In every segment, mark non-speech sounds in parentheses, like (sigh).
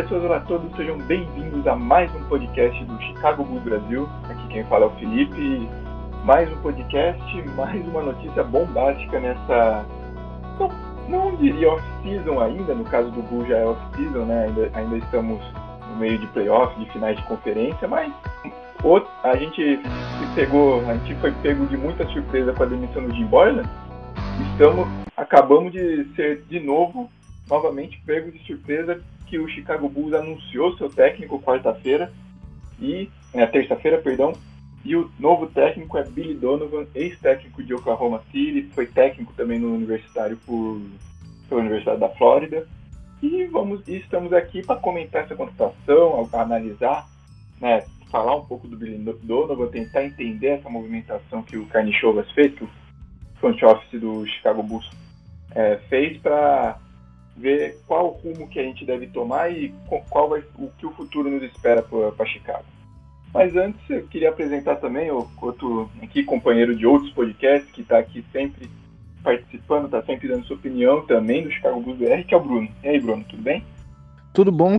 Pessoas, olá a todos, sejam bem-vindos a mais um podcast do Chicago Bulls Brasil. Aqui quem fala é o Felipe. Mais um podcast, mais uma notícia bombástica nessa. Não, não diria off-season ainda, no caso do Bulls já é off-season, né? Ainda, ainda estamos no meio de playoff, de finais de conferência, mas a gente se pegou, a gente foi pego de muita surpresa com a demissão do Jim Boylan. Estamos, acabamos de ser de novo, novamente pego de surpresa que o Chicago Bulls anunciou seu técnico quarta-feira e é, terça-feira, perdão, e o novo técnico é Billy Donovan, ex-técnico de Oklahoma City, foi técnico também no universitário por, pela Universidade da Flórida. E vamos, e estamos aqui para comentar essa contratação, analisar, né, falar um pouco do Billy Donovan, tentar entender essa movimentação que o Carnichovas fez, que o front office do Chicago Bulls é, fez para ver qual o rumo que a gente deve tomar e qual vai, o que o futuro nos espera para Chicago. Mas antes eu queria apresentar também o outro aqui companheiro de outros podcasts que está aqui sempre participando, está sempre dando sua opinião também do Chicago Bulls BR, que é o Bruno. E aí, Bruno, tudo bem? Tudo bom,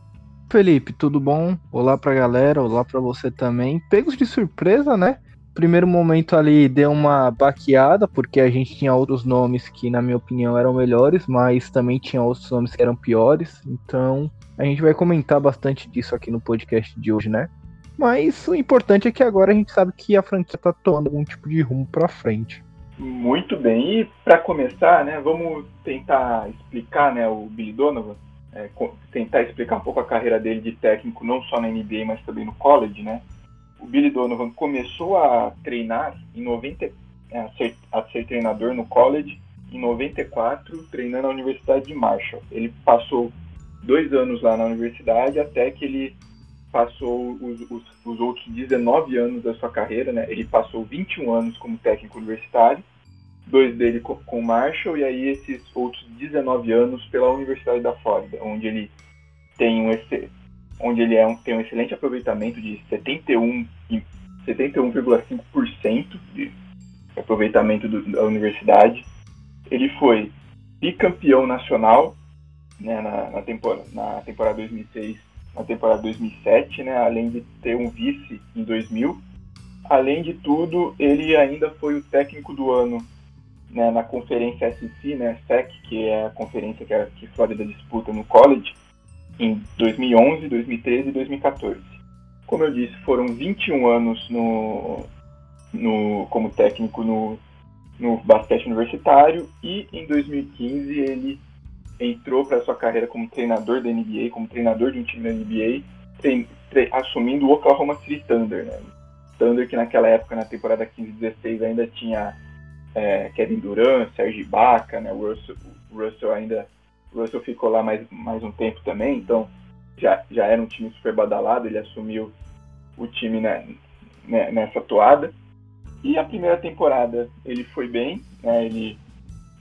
Felipe? Tudo bom? Olá pra galera, olá para você também. Pegos de surpresa, né? Primeiro momento ali deu uma baqueada, porque a gente tinha outros nomes que, na minha opinião, eram melhores, mas também tinha outros nomes que eram piores. Então, a gente vai comentar bastante disso aqui no podcast de hoje, né? Mas o importante é que agora a gente sabe que a franquia está tomando algum tipo de rumo para frente. Muito bem. E para começar, né, vamos tentar explicar, né, o Billy Donovan, é, tentar explicar um pouco a carreira dele de técnico, não só na NBA, mas também no college, né? O Billy Donovan começou a treinar em 90, é, a, ser, a ser treinador no college em 94, treinando na Universidade de Marshall. Ele passou dois anos lá na universidade até que ele passou os, os, os, outros 19 anos da sua carreira, né? Ele passou 21 anos como técnico universitário, dois dele com, com Marshall e aí esses outros 19 anos pela Universidade da Flórida, onde ele tem um onde ele é um, tem um excelente aproveitamento de 71 71,5% de aproveitamento do, da universidade. Ele foi bicampeão nacional né, na, na, temporada, na temporada 2006 na temporada 2007, né, além de ter um vice em 2000. Além de tudo, ele ainda foi o técnico do ano né, na conferência SEC, né, SEC, que é a conferência que a que Flórida disputa no college, em 2011, 2013 e 2014. Como eu disse, foram 21 anos no, no, como técnico no, no basquete universitário e em 2015 ele entrou para sua carreira como treinador da NBA, como treinador de um time da NBA, trein, assumindo o Oklahoma City Thunder, né? Thunder que naquela época, na temporada 15-16, ainda tinha é, Kevin Durant, Serge Ibaka, né? O Russell, o Russell ainda o Russell ficou lá mais, mais um tempo também, então já, já era um time super badalado, ele assumiu o time né, nessa toada. E a primeira temporada ele foi bem, né, ele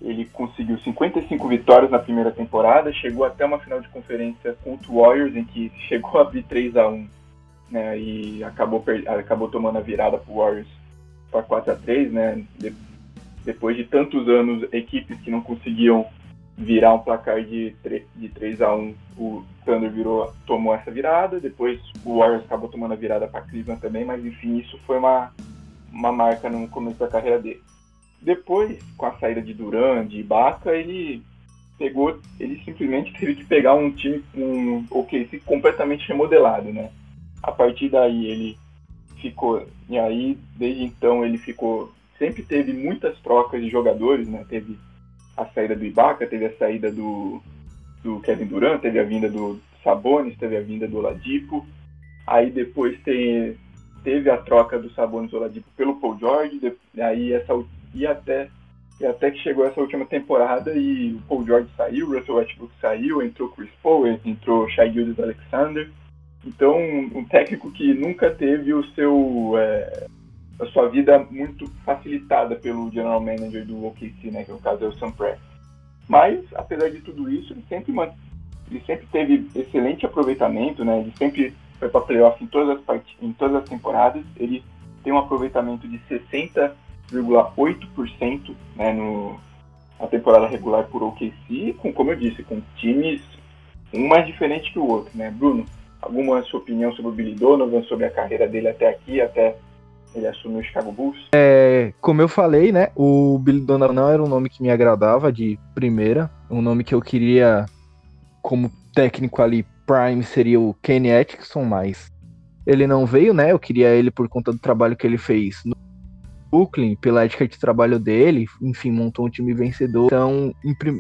ele conseguiu 55 vitórias na primeira temporada, chegou até uma final de conferência contra o Warriors, em que (laughs) chegou a abrir 3 a 1 né, e acabou, acabou tomando a virada para o Warriors para 4 a 3 né, de, depois de tantos anos, equipes que não conseguiam virar um placar de, 3, de 3 a 1 o Thunder virou, tomou essa virada, depois o Warriors acabou tomando a virada para Cleveland também, mas enfim, isso foi uma, uma marca no começo da carreira dele. Depois, com a saída de Duran, de Ibaka, ele pegou, ele simplesmente (laughs) teve que pegar um time, um OKC completamente remodelado, né? A partir daí ele ficou, e aí desde então ele ficou, sempre teve muitas trocas de jogadores, né? Teve a saída do Ibaka, teve a saída do, do Kevin Durant, teve a vinda do Sabonis, teve a vinda do Oladipo, aí depois tem, teve a troca do Sabonis Oladipo pelo Paul George, aí essa e até, e até que chegou essa última temporada e o Paul George saiu, o Russell Westbrook saiu, entrou Chris Paul, entrou Shai Gildas Alexander. Então, um técnico que nunca teve o seu é, a sua vida muito facilitada pelo general manager do OKC, né, que no caso é o Sam Prest. Mas, apesar de tudo isso, ele sempre, ele sempre teve excelente aproveitamento, né, ele sempre foi para playoff em todas as part... em todas as temporadas, ele tem um aproveitamento de 60 0,8% né, no, na temporada regular por OKC, com, como eu disse, com times um mais diferente que o outro, né? Bruno, alguma sua opinião sobre o Billy Donovan, sobre a carreira dele até aqui, até ele assumir o Chicago Bulls? É, como eu falei, né? O Billy Donovan não era um nome que me agradava de primeira, um nome que eu queria como técnico ali prime seria o Kenny Atkinson, mas ele não veio, né? Eu queria ele por conta do trabalho que ele fez no Brooklyn, pela ética de trabalho dele, enfim, montou um time vencedor. Então,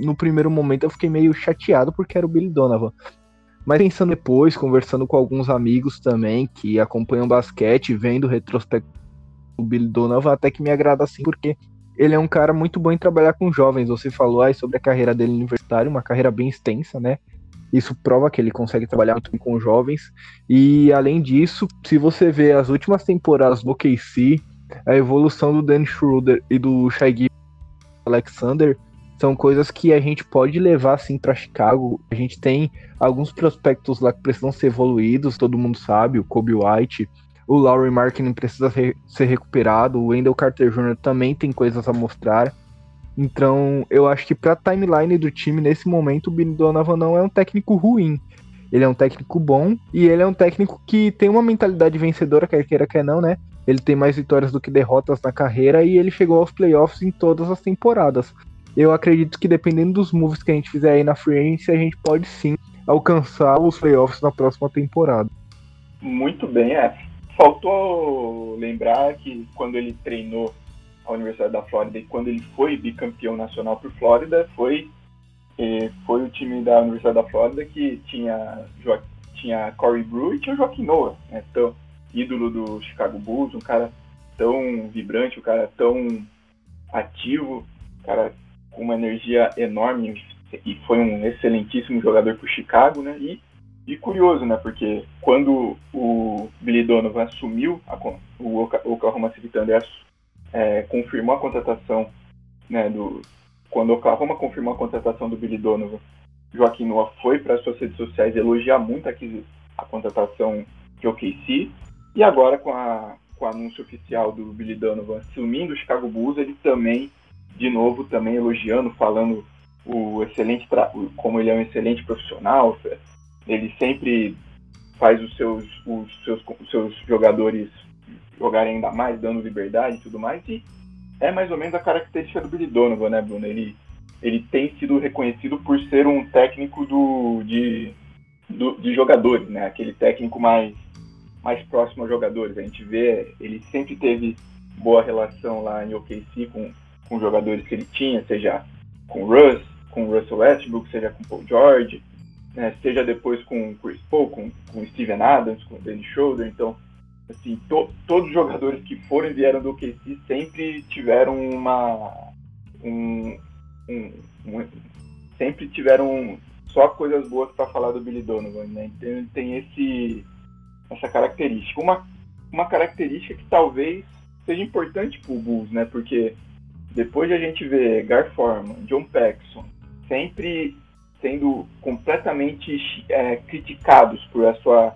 no primeiro momento eu fiquei meio chateado porque era o Billy Donovan. Mas pensando depois, conversando com alguns amigos também que acompanham basquete, vendo retrospecto do Billy Donovan, até que me agrada assim, porque ele é um cara muito bom em trabalhar com jovens. Você falou aí sobre a carreira dele universitária, uma carreira bem extensa, né? Isso prova que ele consegue trabalhar muito com jovens. E além disso, se você vê as últimas temporadas do OKC, a evolução do Dan Schroeder e do Shai Alexander são coisas que a gente pode levar assim para Chicago. A gente tem alguns prospectos lá que precisam ser evoluídos, todo mundo sabe, o Kobe White, o Laurie Marketing precisa ser recuperado, o Wendell Carter Jr. também tem coisas a mostrar. Então, eu acho que para a timeline do time nesse momento, o Billy Donovan não é um técnico ruim. Ele é um técnico bom e ele é um técnico que tem uma mentalidade vencedora, quer queira, quer não, né? Ele tem mais vitórias do que derrotas na carreira e ele chegou aos playoffs em todas as temporadas. Eu acredito que dependendo dos moves que a gente fizer aí na free agency, a gente pode sim alcançar os playoffs na próxima temporada. Muito bem, é. Faltou lembrar que quando ele treinou a Universidade da Flórida e quando ele foi bicampeão nacional por Flórida, foi eh, foi o time da Universidade da Flórida que tinha tinha Corey Brew e tinha Joaquim Noah, né? Então, ídolo do Chicago Bulls, um cara tão vibrante, um cara tão ativo, um cara com uma energia enorme e foi um excelentíssimo jogador para o Chicago, né? E, e curioso, né? Porque quando o Billy Donovan assumiu a, o Oklahoma City Thunder é, confirmou a contratação, né, do, quando o Oklahoma confirmou a contratação do Billy Donovan, Joaquim Noah foi para as suas redes sociais elogiar muito a, a contratação de OKC, e agora com, a, com o anúncio oficial do Billy Donovan assumindo o Chicago Bulls, ele também, de novo, também elogiando, falando o excelente como ele é um excelente profissional, ele sempre faz os seus, os seus, os seus jogadores jogarem ainda mais, dando liberdade e tudo mais. E é mais ou menos a característica do Billy Donovan, né, Bruno? Ele, ele tem sido reconhecido por ser um técnico do, de, do, de jogadores, né? Aquele técnico mais, mais próximo aos jogadores. A gente vê, ele sempre teve boa relação lá em OKC com, com jogadores que ele tinha, seja com Russ, com Russell Westbrook, seja com Paul George, né, seja depois com Chris Paul, com, com Steven Adams, com Danny Schroeder. Então, assim, to, todos os jogadores que foram e vieram do OKC sempre tiveram uma um, um, um, sempre tiveram só coisas boas para falar do Billy Donovan, né? Então ele tem esse essa característica, uma uma característica que talvez seja importante para o Bulls, né? Porque depois de a gente ver Gar Forman, John Paxson, sempre sendo completamente é, criticados por a sua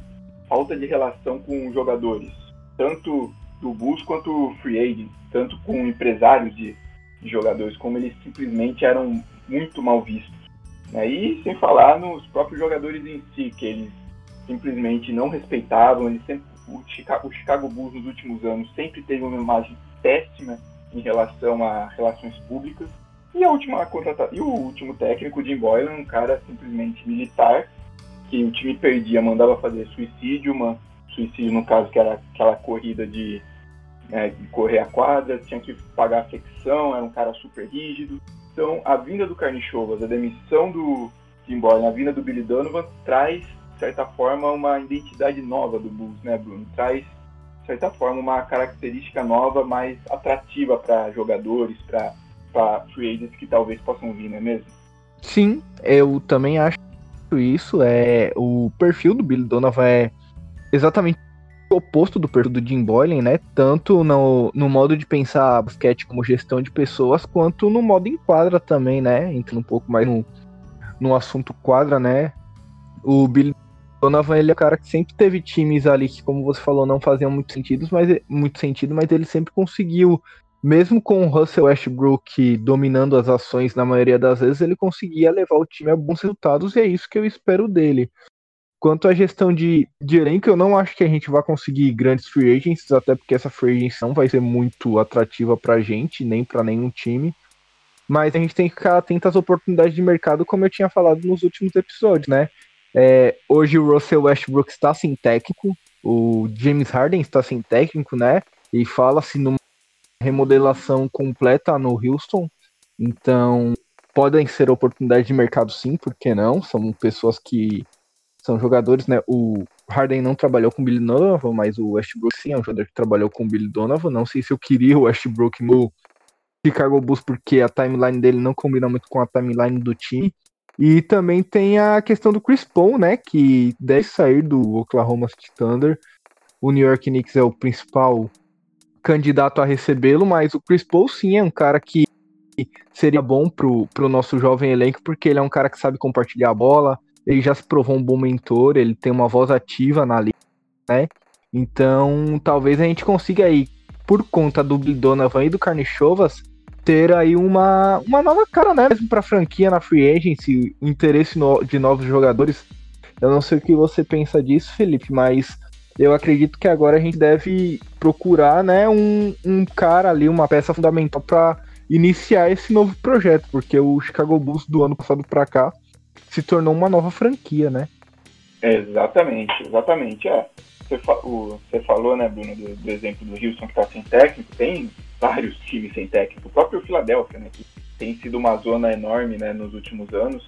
falta de relação com jogadores, tanto do Bulls quanto free agent, tanto com empresários de, de jogadores, como eles simplesmente eram muito mal vistos. Né? E sem falar nos próprios jogadores em si, que eles simplesmente não respeitavam, eles sempre, o, Chicago, o Chicago Bulls nos últimos anos sempre teve uma imagem péssima em relação a relações públicas. E a última contrata... e o último técnico, Jim Boylan, um cara simplesmente militar, que o time perdia, mandava fazer suicídio, uma suicídio no caso que era aquela corrida de, né, de correr a quadra, tinha que pagar a flexão, era um cara super rígido. Então a vinda do Carnichovas, a demissão do Jim Boylan, a vinda do Billy Donovan traz, de certa forma, uma identidade nova do Bulls, né, Bruno? Traz, de certa forma, uma característica nova, mais atrativa para jogadores, para free agents que talvez possam vir, não é mesmo? Sim, eu também acho isso. É o perfil do Billy Donovan é exatamente oposto do perfil do Jim Boylan, né? Tanto no, no modo de pensar basquete como gestão de pessoas, quanto no modo em quadra também, né? Entrando um pouco mais no, no assunto quadra, né? O Billy Donovan, ele é o cara que sempre teve times ali que, como você falou, não faziam muito sentido, mas, muito sentido, mas ele sempre conseguiu mesmo com o Russell Westbrook dominando as ações na maioria das vezes, ele conseguia levar o time a bons resultados e é isso que eu espero dele. Quanto à gestão de, de elenco, eu não acho que a gente vai conseguir grandes free agents, até porque essa free agency não vai ser muito atrativa pra gente, nem para nenhum time. Mas a gente tem que ficar atento às oportunidades de mercado, como eu tinha falado nos últimos episódios, né? É, hoje o Russell Westbrook está sem técnico, o James Harden está sem técnico, né? E fala-se numa remodelação completa no Houston. Então, podem ser oportunidades de mercado sim, por que não? São pessoas que são jogadores, né? O Harden não trabalhou com o Billy Donovan, mas o Westbrook sim é um jogador que trabalhou com o Billy Donovan. Não sei se eu queria o Westbrook no Chicago Bulls porque a timeline dele não combina muito com a timeline do time. E também tem a questão do Chris Paul, né? Que deve sair do Oklahoma City Thunder. O New York Knicks é o principal candidato a recebê-lo, mas o Chris Paul sim é um cara que seria bom pro, pro nosso jovem elenco, porque ele é um cara que sabe compartilhar a bola, ele já se provou um bom mentor, ele tem uma voz ativa na liga, né? Então, talvez a gente consiga aí, por conta do Donovan e do Carnichovas, ter aí uma, uma nova cara, né? Mesmo pra franquia na free agency, interesse no, de novos jogadores. Eu não sei o que você pensa disso, Felipe, mas eu acredito que agora a gente deve procurar, né, um, um cara ali, uma peça fundamental para iniciar esse novo projeto, porque o Chicago Bulls do ano passado para cá se tornou uma nova franquia, né? Exatamente, exatamente. É. Você, fa o, você falou, né, Bruno, do, do, exemplo do Houston que está sem técnico, tem vários times sem técnico. O próprio Philadelphia, né, que tem sido uma zona enorme, né, nos últimos anos,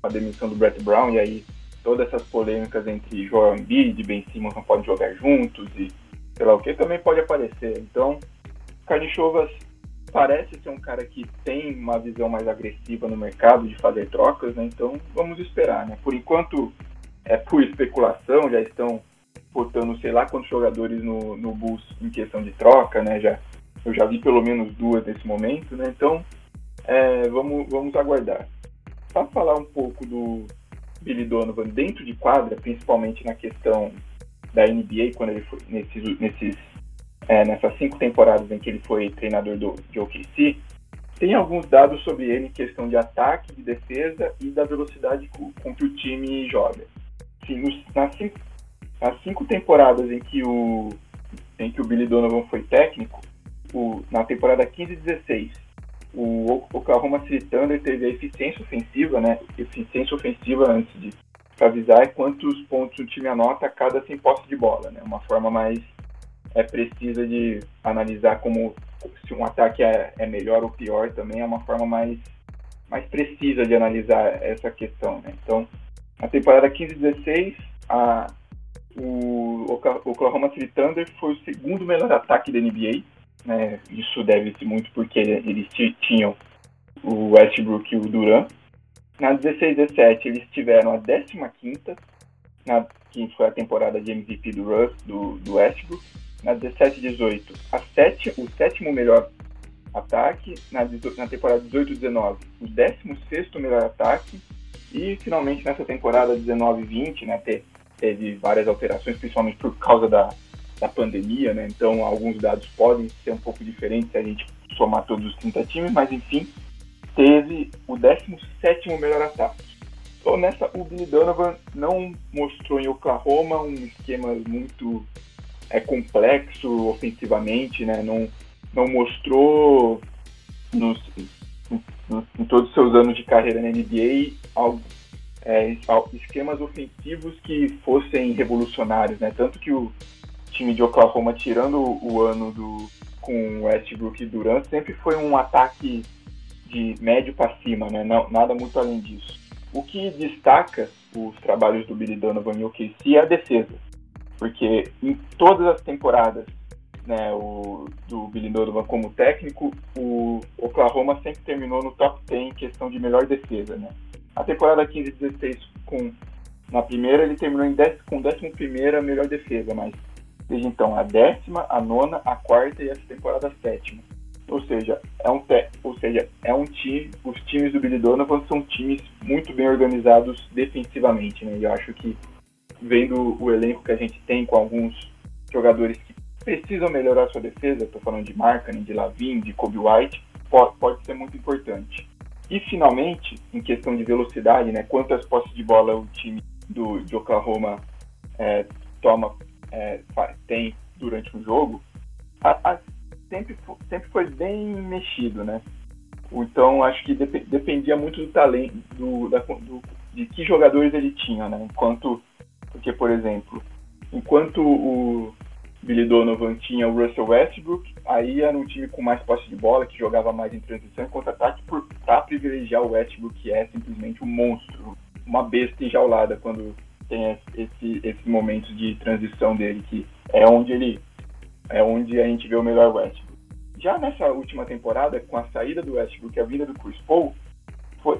com a demissão do Brett Brown e aí todas essas polêmicas entre Joel Embiid e Ben Simmons não podem jogar juntos e sei lá o que também pode aparecer. Então, Carnichovas parece ser um cara que tem uma visão mais agressiva no mercado de fazer trocas, né? Então vamos esperar, né? Por enquanto é por especulação, já estão botando sei lá quantos jogadores no, no Bulls em questão de troca, né? Já, eu já vi pelo menos duas nesse momento, né? Então é, vamos, vamos aguardar. Para falar um pouco do Billy Donovan dentro de quadra, principalmente na questão da NBA, quando ele foi nesses, nesses é, nessas cinco temporadas em que ele foi treinador do, de OKC, tem alguns dados sobre ele em questão de ataque, de defesa e da velocidade com, com que o time joga. Sim, nos, nas, cinco, nas cinco temporadas em que o, em que o Billy Donovan foi técnico, o, na temporada 15 e 16, o Oklahoma City Thunder teve a eficiência ofensiva, né? Eficiência ofensiva antes de avisar é quantos pontos o time anota a cada 100 postos de bola, né? Uma forma mais é precisa de analisar como se um ataque é, é, melhor ou pior também é uma forma mais, mais precisa de analisar essa questão. Né? Então, na temporada 15-16, o Oklahoma City Thunder foi o segundo melhor ataque da NBA. Né? Isso deve-se muito porque eles tinham o Westbrook e o Durant. Na 16-17, eles tiveram a 15ª, na, que foi a temporada de MVP do Russ, do, do Westbrook na 17 18, a sete, o sétimo melhor ataque, na, na temporada 18 19, o 16 melhor ataque, e finalmente nessa temporada 19 20, né, teve várias alterações, principalmente por causa da, da pandemia, né, então alguns dados podem ser um pouco diferentes se a gente somar todos os 30 times, mas enfim, teve o 17 melhor ataque. Então nessa, o Billy Donovan não mostrou em Oklahoma um esquema muito é complexo ofensivamente, né? Não, não mostrou nos, em todos os seus anos de carreira na NBA algo, é, esquemas ofensivos que fossem revolucionários, né? Tanto que o time de Oklahoma, tirando o ano do com Westbrook e Durant, sempre foi um ataque de médio para cima, né? Não, nada muito além disso. O que destaca os trabalhos do Billy Donovan e o KC é a defesa porque em todas as temporadas né, o, do Billy Donovan como técnico, o Oklahoma sempre terminou no top 10 em questão de melhor defesa. Né? A temporada 15-16, com, na primeira, ele terminou em dez, com 11 melhor defesa, mas desde então a décima, a nona, a quarta e essa temporada a sétima. Ou seja, é um, te, ou seja, é um time, os times do Billy Donovan são times muito bem organizados defensivamente, né? Eu acho que vendo o elenco que a gente tem com alguns jogadores que precisam melhorar sua defesa, estou falando de Markkanen, de Lavin, de Kobe White, pode, pode ser muito importante. E finalmente, em questão de velocidade, né, quantas posses de bola o time do, de Oklahoma é, toma, é, tem durante um jogo, a, a, sempre, sempre foi bem mexido, né? Então acho que dep dependia muito do talento, do, da, do, de que jogadores ele tinha, né? Enquanto, porque por exemplo, enquanto o Billy Donovan tinha o Russell Westbrook, aí era um time com mais posse de bola, que jogava mais em transição e contra-ataque, para privilegiar o Westbrook, que é simplesmente um monstro, uma besta enjaulada quando tem esse, esses momentos de transição dele, que é onde ele é onde a gente vê o melhor Westbrook. Já nessa última temporada, com a saída do Westbrook e a vinda do Chris Paul, foi,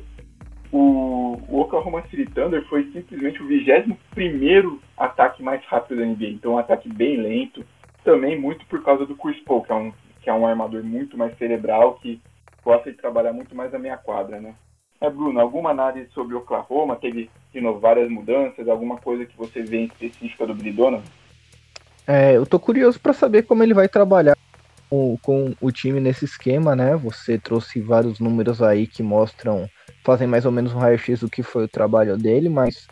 o, o Oklahoma City Thunder foi simplesmente o 21 ataque mais rápido da NBA. Então, um ataque bem lento, também muito por causa do Chris Paul, que é um, que é um armador muito mais cerebral, que gosta de trabalhar muito mais na minha quadra, né? É, Bruno, alguma análise sobre Oklahoma? Teve, de novo, várias mudanças? Alguma coisa que você vê em específica do Bridona? É, eu tô curioso para saber como ele vai trabalhar com, com o time nesse esquema, né? Você trouxe vários números aí que mostram, fazem mais ou menos um raio-x do que foi o trabalho dele, mas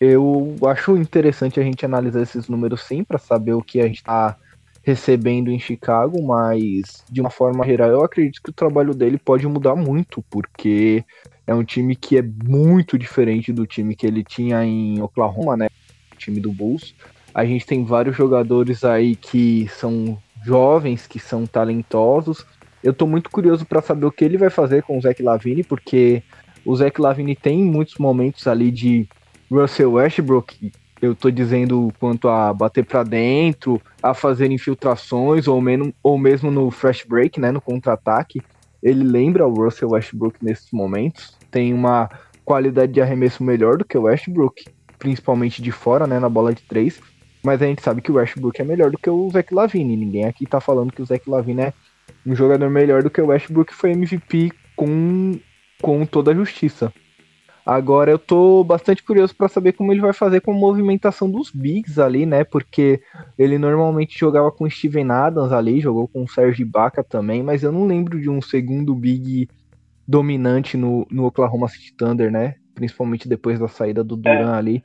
eu acho interessante a gente analisar esses números sim, para saber o que a gente está recebendo em Chicago, mas de uma forma geral eu acredito que o trabalho dele pode mudar muito, porque é um time que é muito diferente do time que ele tinha em Oklahoma, né? O time do Bulls. A gente tem vários jogadores aí que são jovens que são talentosos. Eu tô muito curioso para saber o que ele vai fazer com o Zach Lavine, porque o Zach Lavine tem muitos momentos ali de Russell Westbrook, eu tô dizendo quanto a bater para dentro, a fazer infiltrações ou, menos, ou mesmo no fresh break, né, no contra-ataque. Ele lembra o Russell Westbrook nesses momentos. Tem uma qualidade de arremesso melhor do que o Westbrook, principalmente de fora, né, na bola de três. Mas a gente sabe que o Westbrook é melhor do que o Zach Lavine. Ninguém aqui tá falando que o Zach Lavine é um jogador melhor do que o Westbrook, foi MVP com, com toda a justiça. Agora eu tô bastante curioso para saber como ele vai fazer com a movimentação dos bigs ali, né? Porque ele normalmente jogava com Steven Adams ali, jogou com o Serge Ibaka também, mas eu não lembro de um segundo big dominante no, no Oklahoma City Thunder, né? Principalmente depois da saída do Duran é. ali.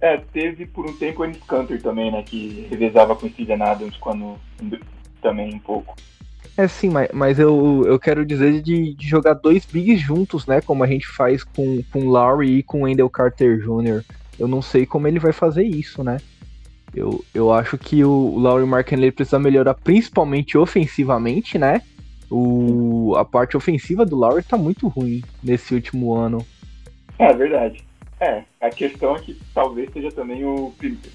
É, teve por um tempo o Ennis Cantor também, né? Que revezava com o Steven Adams quando também um pouco. É sim, mas, mas eu, eu quero dizer de, de, jogar dois bigs juntos, né? Como a gente faz com, com Lowry e com Wendell Carter Jr. Eu não sei como ele vai fazer isso, né? Eu, eu acho que o Lowry Markkanen precisa melhorar principalmente ofensivamente, né? O, a parte ofensiva do Lowry tá muito ruim nesse último ano. É verdade. É, a questão é que talvez seja também o,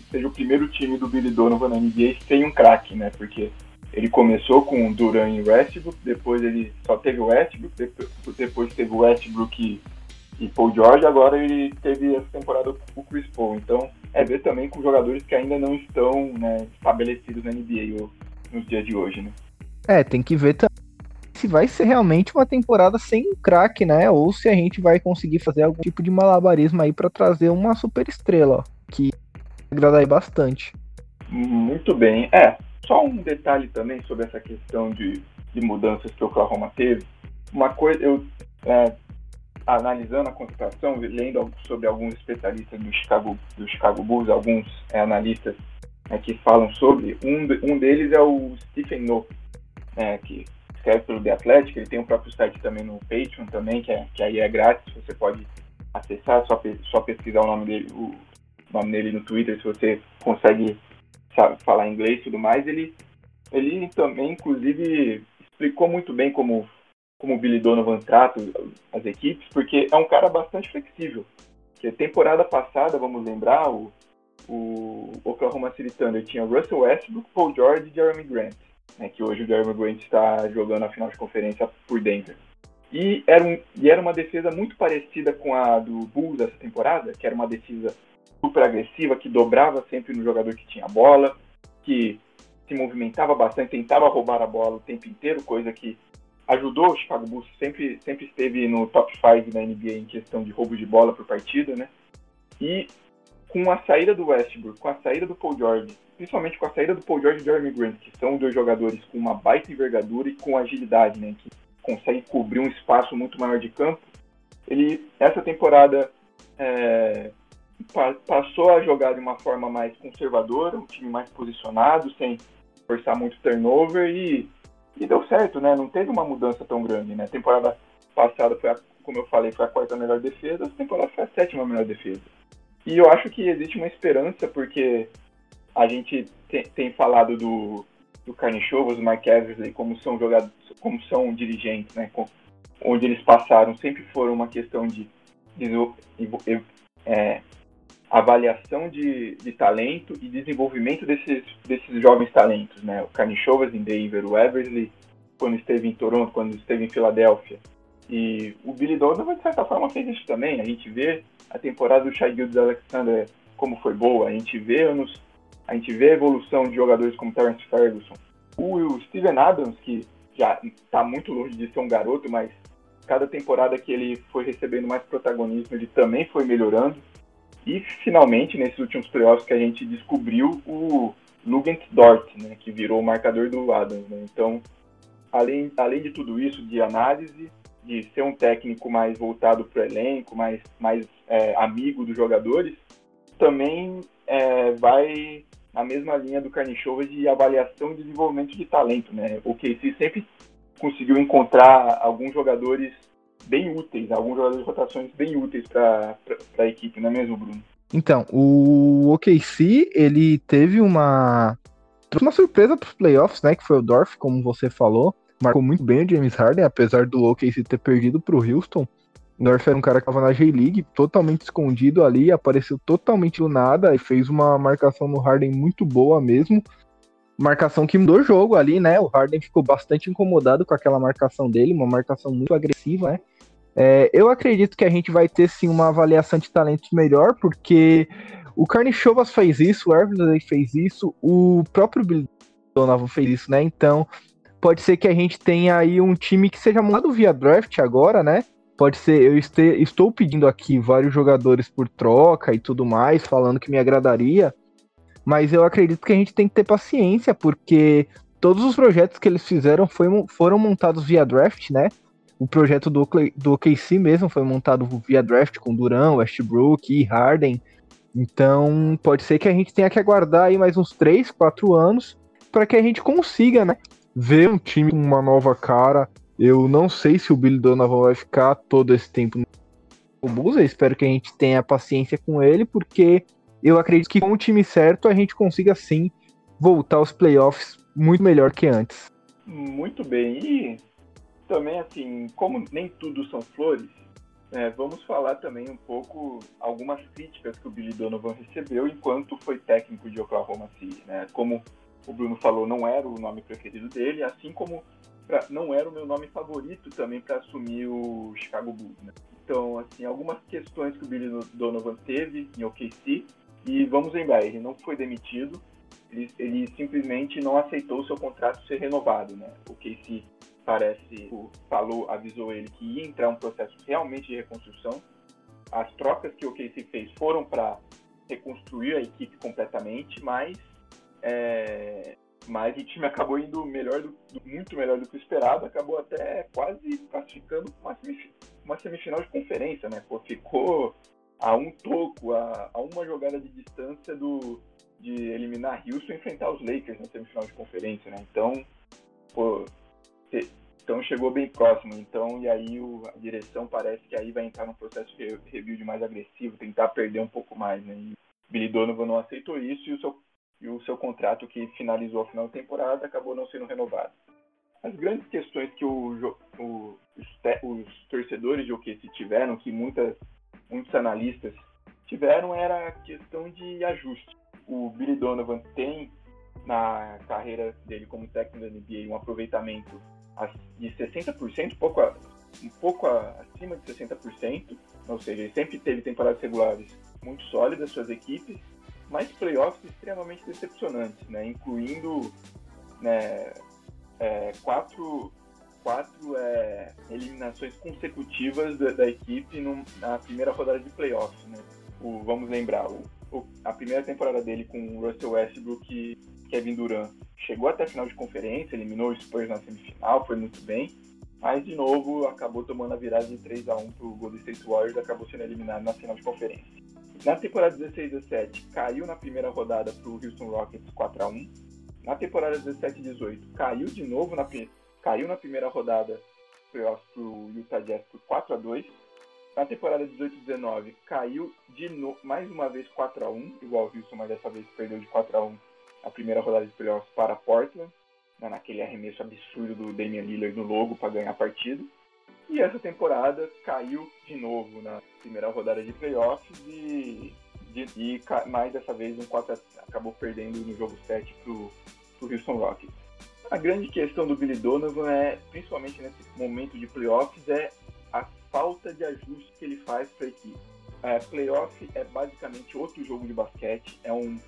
seja o primeiro time do Billy Donovan na NBA sem um craque, né? Porque ele começou com Duran e Westbrook, depois ele só teve o Westbrook, depois teve o Westbrook e, e Paul George, agora ele teve essa temporada com o Chris Paul. Então é ver também com jogadores que ainda não estão né, estabelecidos na NBA nos dias de hoje, né? É, tem que ver também se vai ser realmente uma temporada sem craque, né? Ou se a gente vai conseguir fazer algum tipo de malabarismo aí para trazer uma super estrela, que agrada aí bastante. Muito bem. É, só um detalhe também sobre essa questão de, de mudanças que o Oklahoma teve. Uma coisa, eu é, analisando a contratação, lendo sobre alguns especialistas do Chicago, do Chicago Bulls, alguns é, analistas é, que falam sobre, um, um deles é o Stephen No, né, que escreve pelo The Athletic, ele tem o próprio site também no Patreon também, que, é, que aí é grátis, você pode acessar, só, só pesquisar o nome dele, o nome dele no Twitter, se você consegue sabe, falar inglês e tudo mais, ele, ele também, inclusive, explicou muito bem como, como o Billy Donovan trata as equipes, porque é um cara bastante flexível. Que temporada passada, vamos lembrar, o, o Oklahoma City Thunder tinha Russell Westbrook, Paul George e Jeremy Grant né, que hoje o Jeremy Grant está jogando a final de conferência por Denver. E era, um, e era uma defesa muito parecida com a do Bulls dessa temporada, que era uma defesa super agressiva, que dobrava sempre no jogador que tinha a bola, que se movimentava bastante, tentava roubar a bola o tempo inteiro, coisa que ajudou o Chicago Bulls, sempre, sempre esteve no top 5 da NBA em questão de roubo de bola por partida, né? E com a saída do Westbrook, com a saída do Paul George, principalmente com a saída do Paul George e Jeremy Grant, que são dois jogadores com uma baita envergadura e com agilidade, né, que conseguem cobrir um espaço muito maior de campo, ele essa temporada é, passou a jogar de uma forma mais conservadora, um time mais posicionado, sem forçar muito turnover e, e deu certo, né? Não teve uma mudança tão grande, né? A temporada passada foi, a, como eu falei, foi a quarta melhor defesa, a temporada foi a sétima melhor defesa. E eu acho que existe uma esperança, porque a gente tem, tem falado do, do Carnichovas, do Mark Eversley, como são jogadores, como são dirigentes, né? Com, onde eles passaram sempre foram uma questão de, de é, avaliação de, de talento e desenvolvimento desses, desses jovens talentos, né? O Carnichovas em Denver, o Eversley quando esteve em Toronto, quando esteve em Filadélfia. E o Billy Donovan, de certa forma, fez isso também. A gente vê a temporada do Shai Gildes Alexander como foi boa, a gente vê anos, a gente vê a evolução de jogadores como Terence Ferguson. O Steven Adams, que já está muito longe de ser um garoto, mas cada temporada que ele foi recebendo mais protagonismo, ele também foi melhorando. E finalmente, nesses últimos playoffs que a gente descobriu o Lugent Dort, né, que virou o marcador do Adams. Né? Então, além, além de tudo isso, de análise, de ser um técnico mais voltado para o elenco, mais, mais é, amigo dos jogadores, também é, vai na mesma linha do Carnichova de avaliação e desenvolvimento de talento. Né? O KC sempre conseguiu encontrar alguns jogadores bem úteis, alguns jogadores de rotações bem úteis para a equipe, não é mesmo, Bruno? Então, o OKC, ele teve uma uma surpresa para os playoffs, né, que foi o Dorf, como você falou, marcou muito bem o James Harden, apesar do OKC ter perdido para o Houston. O Dorf era um cara que estava na J-League, totalmente escondido ali, apareceu totalmente do nada e fez uma marcação no Harden muito boa mesmo. Marcação que mudou o jogo ali, né? O Harden ficou bastante incomodado com aquela marcação dele, uma marcação muito agressiva, né? É, eu acredito que a gente vai ter sim uma avaliação de talentos melhor, porque o Carne Chovas fez isso, o Eversley fez isso, o próprio Billy Donovan fez isso, né? Então, pode ser que a gente tenha aí um time que seja montado via draft agora, né? Pode ser, eu este, estou pedindo aqui vários jogadores por troca e tudo mais, falando que me agradaria, mas eu acredito que a gente tem que ter paciência, porque todos os projetos que eles fizeram foi, foram montados via draft, né? O projeto do, do OKC mesmo foi montado via draft com Durão, Westbrook e Harden. Então, pode ser que a gente tenha que aguardar aí mais uns 3, 4 anos para que a gente consiga, né, ver um time com uma nova cara. Eu não sei se o Billy Donovan vai ficar todo esse tempo no Bulls. Eu espero que a gente tenha paciência com ele, porque eu acredito que com o time certo a gente consiga sim voltar aos playoffs muito melhor que antes. Muito bem. E também, assim, como nem tudo são flores, é, vamos falar também um pouco algumas críticas que o Billy Donovan recebeu enquanto foi técnico de Oklahoma City. Né? Como o Bruno falou, não era o nome preferido dele, assim como pra, não era o meu nome favorito também para assumir o Chicago Bulls. Né? Então, assim, algumas questões que o Billy Donovan teve em OKC, e vamos lembrar, ele não foi demitido, ele, ele simplesmente não aceitou seu contrato ser renovado. Né? O OKC parece, falou, avisou ele que ia entrar um processo realmente de reconstrução. As trocas que o KC fez foram para reconstruir a equipe completamente, mas, é, mas o time acabou indo melhor do, muito melhor do que o esperado, acabou até quase classificando uma semifinal, uma semifinal de conferência, né? Pô, ficou a um toco, a, a uma jogada de distância do, de eliminar Houston e enfrentar os Lakers na semifinal de conferência, né? Então, pô, então chegou bem próximo. Então, e aí o, a direção parece que aí vai entrar num processo de rebuild mais agressivo, tentar perder um pouco mais, né? E Billy Donovan não aceitou isso e o seu, e o seu contrato que finalizou ao final da temporada acabou não sendo renovado. As grandes questões que o, o, os, os, torcedores de OKC tiveram, que muitas, muitos analistas tiveram, era a questão de ajuste. O Billy Donovan tem na carreira dele como técnico da NBA um aproveitamento de 60%, um pouco, um pouco acima de 60%, ou seja, ele sempre teve temporadas regulares muito sólidas, suas equipes, mas playoffs extremamente decepcionantes, né? incluindo né, é, quatro, quatro é, eliminações consecutivas da, da equipe no, na primeira rodada de playoffs. Né? O, vamos lembrar, o, a primeira temporada dele com Russell Westbrook e Kevin Durant chegou até a final de conferência, eliminou o Spurs na semifinal, foi muito bem, mas de novo acabou tomando a virada de 3 a 1 para o Golden State Warriors, acabou sendo eliminado na final de conferência. Na temporada 16-17 caiu na primeira rodada para o Houston Rockets 4 a 1. Na temporada 17-18 caiu de novo na caiu na primeira rodada playoffs para o Utah Jazz por 4 a 2 na temporada 18-19, caiu de no... mais uma vez 4 a 1 igual o Houston, mas dessa vez perdeu de 4 a 1 a primeira rodada de playoffs para Portland, né, naquele arremesso absurdo do Damian Lillard no logo para ganhar a partida. E essa temporada caiu de novo na primeira rodada de playoffs e, de, e mais dessa vez um 4 a, acabou perdendo no jogo 7 para o Houston Rockets. A grande questão do Billy Donovan é, principalmente nesse momento de playoffs, é falta de ajuste que ele faz para a equipe. É, playoff é basicamente outro jogo de basquete, é um,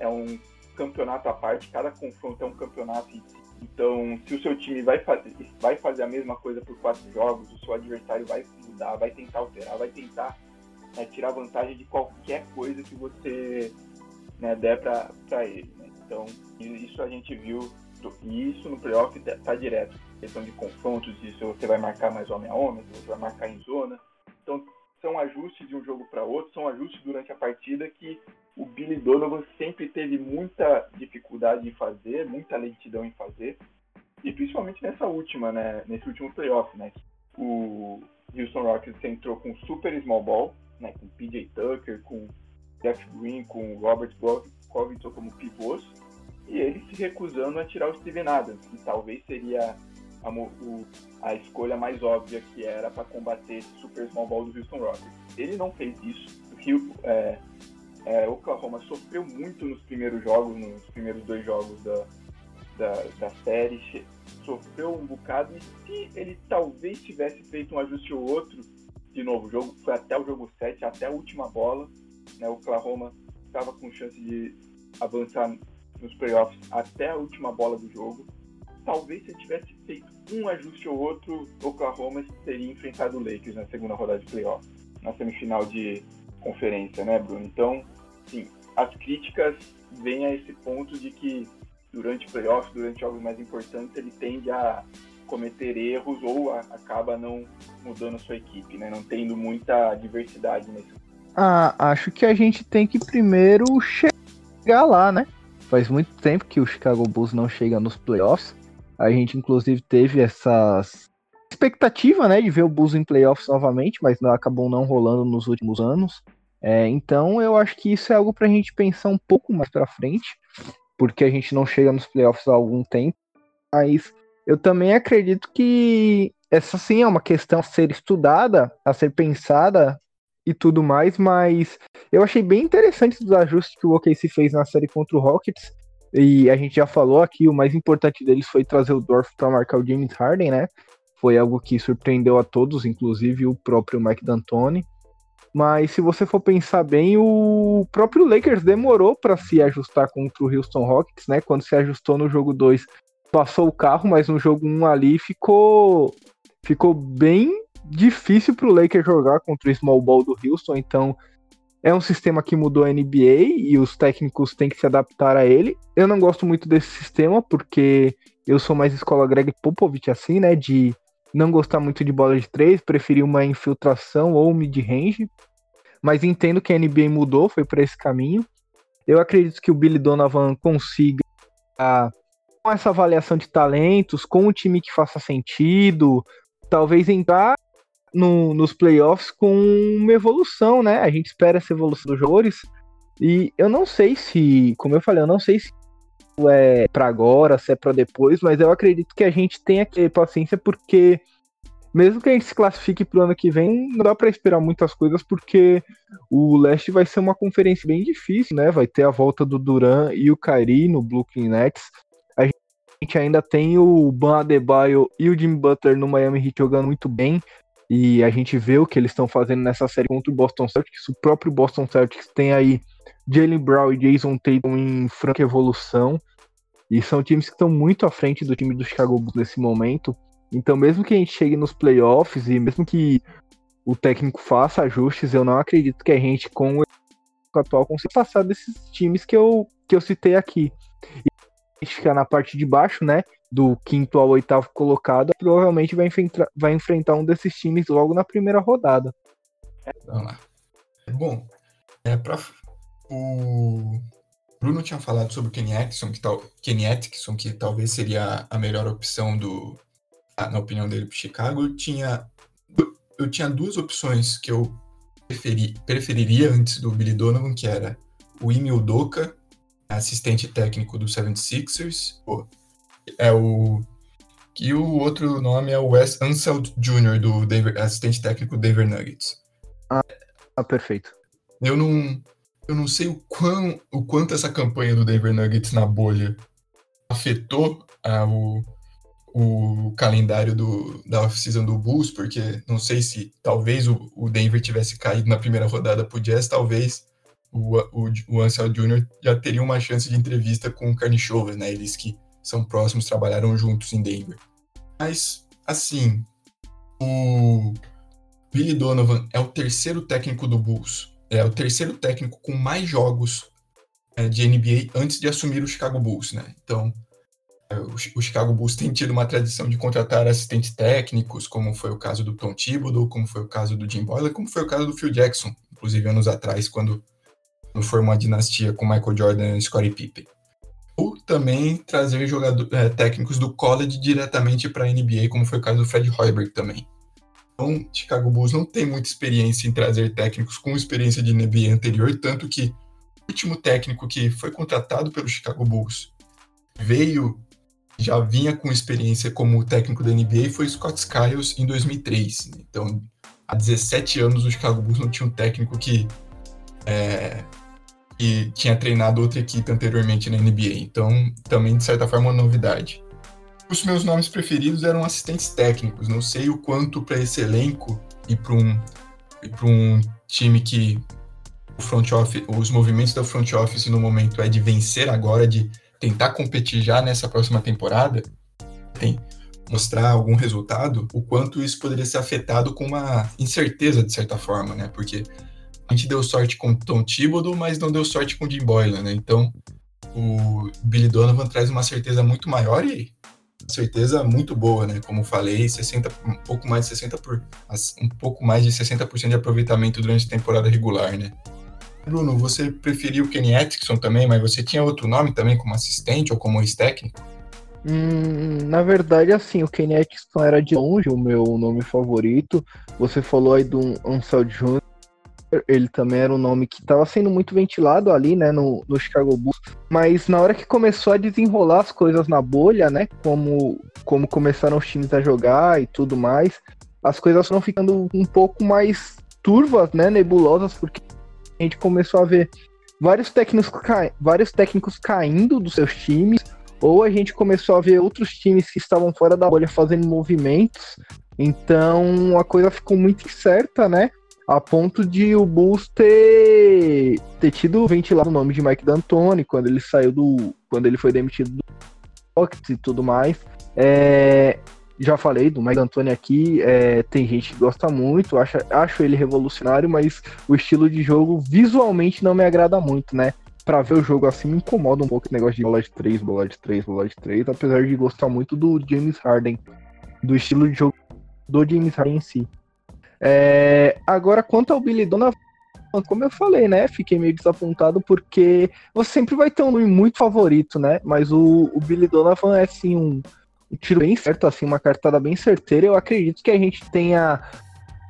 é um campeonato à parte, cada confronto é um campeonato. Então, se o seu time vai fazer, vai fazer a mesma coisa por quatro jogos, o seu adversário vai mudar, vai tentar alterar, vai tentar né, tirar vantagem de qualquer coisa que você né, der para ele. Né? Então, isso a gente viu, e isso no playoff está direto. Questão de confrontos, de se você vai marcar mais homem a homem, se você vai marcar em zona. Então, são ajustes de um jogo para outro, são ajustes durante a partida que o Billy Donovan sempre teve muita dificuldade em fazer, muita lentidão em fazer, e principalmente nessa última, né, nesse último playoff, né, o Houston Rockets entrou com super small ball, né, com PJ Tucker, com Jeff Green, com Robert Covington como pivôs, e ele se recusando a tirar o Steven Adams, que talvez seria a, o, a escolha mais óbvia que era para combater esse super small ball do Houston Rockets. Ele não fez isso. O Rio, é, é, Oklahoma sofreu muito nos primeiros jogos, nos primeiros dois jogos da, da, da série, sofreu um bocado. E se ele talvez tivesse feito um ajuste ou outro, de novo, o jogo foi até o jogo 7, até a última bola, né, Oklahoma estava com chance de avançar nos playoffs até a última bola do jogo talvez se ele tivesse feito um ajuste ou outro, Oklahoma teria enfrentado o Lakers na segunda rodada de playoff, na semifinal de conferência, né, Bruno? Então, sim, as críticas vêm a esse ponto de que durante playoffs, durante jogos mais importantes, ele tende a cometer erros ou a, acaba não mudando a sua equipe, né? Não tendo muita diversidade nesse. Ah, acho que a gente tem que primeiro chegar lá, né? Faz muito tempo que o Chicago Bulls não chega nos playoffs. A gente, inclusive, teve essas expectativa, né, de ver o Bulls em playoffs novamente, mas não, acabou não rolando nos últimos anos. É, então, eu acho que isso é algo para a gente pensar um pouco mais para frente, porque a gente não chega nos playoffs há algum tempo. Mas eu também acredito que essa sim é uma questão a ser estudada, a ser pensada e tudo mais, mas eu achei bem interessante os ajustes que o OKC fez na série contra o Rockets. E a gente já falou aqui, o mais importante deles foi trazer o Dorf para marcar o James Harden, né? Foi algo que surpreendeu a todos, inclusive o próprio Mike D'Antoni. Mas se você for pensar bem, o próprio Lakers demorou para se ajustar contra o Houston Rockets, né? Quando se ajustou no jogo 2, passou o carro, mas no jogo 1 um ali ficou ficou bem difícil para o Lakers jogar contra o small ball do Houston, então é um sistema que mudou a NBA e os técnicos têm que se adaptar a ele. Eu não gosto muito desse sistema porque eu sou mais escola Greg Popovich assim, né, de não gostar muito de bola de três, preferir uma infiltração ou mid-range. Mas entendo que a NBA mudou, foi para esse caminho. Eu acredito que o Billy Donovan consiga com essa avaliação de talentos, com um time que faça sentido, talvez entrar no, nos playoffs com uma evolução, né? A gente espera essa evolução dos jogadores. E eu não sei se, como eu falei, eu não sei se é para agora, se é para depois, mas eu acredito que a gente tenha que ter paciência porque mesmo que a gente se classifique pro ano que vem, não dá para esperar muitas coisas porque o leste vai ser uma conferência bem difícil, né? Vai ter a volta do Duran e o Kyrie no Brooklyn Nets. A gente ainda tem o Ban Adebayo e o Jimmy Butler no Miami Heat jogando muito bem. E a gente vê o que eles estão fazendo nessa série contra o Boston Celtics. O próprio Boston Celtics tem aí Jalen Brown e Jason Tatum em franca evolução. E são times que estão muito à frente do time do Chicago Bulls nesse momento. Então, mesmo que a gente chegue nos playoffs e mesmo que o técnico faça ajustes, eu não acredito que a gente, com atual consegue passar desses times que eu, que eu citei aqui. Fica na parte de baixo, né? Do quinto ao oitavo colocado, provavelmente vai enfrentar, vai enfrentar um desses times logo na primeira rodada. Vamos lá. Bom, é para o Bruno tinha falado sobre o Kenny Atkinson, que, tal, Kenny Atkinson, que talvez seria a melhor opção do, na opinião dele para Chicago. Eu tinha, eu tinha duas opções que eu preferi, preferiria antes do Billy Donovan, que era o Imi Udoka, assistente técnico do 76ers, é o e o outro nome é o Wes Unseld Jr., do Denver, assistente técnico do Denver Nuggets. Ah, ah, perfeito. Eu não, eu não sei o, quão, o quanto essa campanha do Denver Nuggets na bolha afetou ah, o, o calendário do, da off-season do Bulls, porque não sei se talvez o, o, Denver tivesse caído na primeira rodada pro Jazz, talvez o, o, o Ansel Jr. já teria uma chance de entrevista com o Carnichovas, né? Eles que são próximos, trabalharam juntos em Denver. Mas, assim, o Billy Donovan é o terceiro técnico do Bulls. É o terceiro técnico com mais jogos é, de NBA antes de assumir o Chicago Bulls, né? Então, é, o, Chicago Bulls (laughs) tem tido uma tradição de contratar assistentes técnicos, como foi o caso do Tom Thibodeau, como foi o caso do Jim Boyler, como foi o caso do Phil Jackson, inclusive anos atrás, quando, quando formou a dinastia com Michael Jordan e Scottie Pippen. Ou também trazer jogador, é, técnicos do college diretamente para a NBA, como foi o caso do Fred Hoiberg também. Então, Chicago Bulls não tem muita experiência em trazer técnicos com experiência de NBA anterior, tanto que o último técnico que foi contratado pelo Chicago Bulls veio já vinha com experiência como técnico da NBA foi Scott Skiles em 2003. Então, há 17 anos o Chicago Bulls não tinha um técnico que, é, que tinha treinado outra equipe anteriormente na NBA. Então, também, de certa forma, uma novidade. Os meus nomes preferidos eram assistentes técnicos. Não sei o quanto para esse elenco e para um, um time que o front office, os movimentos da front office no momento é de vencer agora, de tentar competir já nessa próxima temporada, tem mostrar algum resultado, o quanto isso poderia ser afetado com uma incerteza, de certa forma, né? Porque gente deu sorte com Tom Thibodeau, mas não deu sorte com Jim Boylan, né? Então, o Billy Donovan traz uma certeza muito maior e certeza muito boa, né? Como falei, 60, um pouco mais de 60 por, um pouco mais de 60% de aproveitamento durante a temporada regular, né? Bruno, você preferiu o Kenny Atkinson também, mas você tinha outro nome também como assistente ou como ex-técnico? Hum, na verdade, assim, o Kenny Atkinson era de longe o meu nome favorito. Você falou aí do Ansel Jr., ele também era um nome que estava sendo muito ventilado ali, né, no, no Chicago Bulls. Mas na hora que começou a desenrolar as coisas na bolha, né, como, como começaram os times a jogar e tudo mais, as coisas foram ficando um pouco mais turvas, né, nebulosas, porque a gente começou a ver vários técnicos, vários técnicos caindo dos seus times, ou a gente começou a ver outros times que estavam fora da bolha fazendo movimentos. Então a coisa ficou muito incerta, né? A ponto de o Bulls ter, ter tido ventilado o nome de Mike D'Antoni quando ele saiu do. quando ele foi demitido do Rockets e tudo mais. É, já falei do Mike D'Antoni aqui, é, tem gente que gosta muito, acho, acho ele revolucionário, mas o estilo de jogo visualmente não me agrada muito, né? Pra ver o jogo assim me incomoda um pouco o negócio de bola de 3, bola de 3, bola de 3, apesar de gostar muito do James Harden, do estilo de jogo do James Harden em si. É, agora, quanto ao Billy Donovan, como eu falei, né? Fiquei meio desapontado porque você sempre vai ter um nome muito favorito, né? Mas o, o Billy Donovan é assim um um tiro bem certo, assim, uma cartada bem certeira. Eu acredito que a gente tenha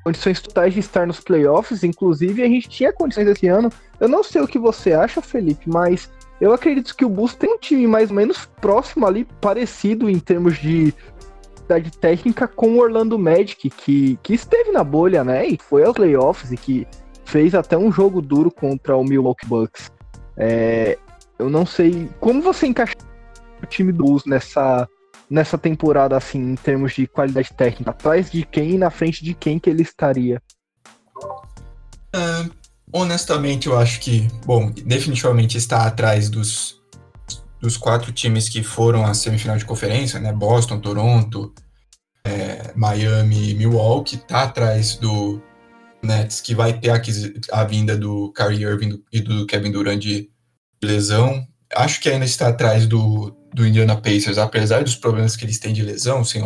condições totais de estar nos playoffs, inclusive a gente tinha condições esse ano. Eu não sei o que você acha, Felipe, mas eu acredito que o Bulls tem um time mais ou menos próximo ali, parecido em termos de qualidade técnica com o Orlando Magic, que, que esteve na bolha, né, e foi aos playoffs e que fez até um jogo duro contra o Milwaukee Bucks. É, eu não sei como você encaixa o time do Bulls nessa nessa temporada, assim, em termos de qualidade técnica? Atrás de quem e na frente de quem que ele estaria? Uh, honestamente, eu acho que, bom, definitivamente está atrás dos, dos quatro times que foram à semifinal de conferência, né? Boston, Toronto, é, Miami e Milwaukee, está atrás do, Nets, que vai ter a, vinda do Kyrie Irving e do Kevin Durant de lesão. Acho que ainda está atrás do, do Indiana Pacers, apesar dos problemas que eles têm de lesão, sem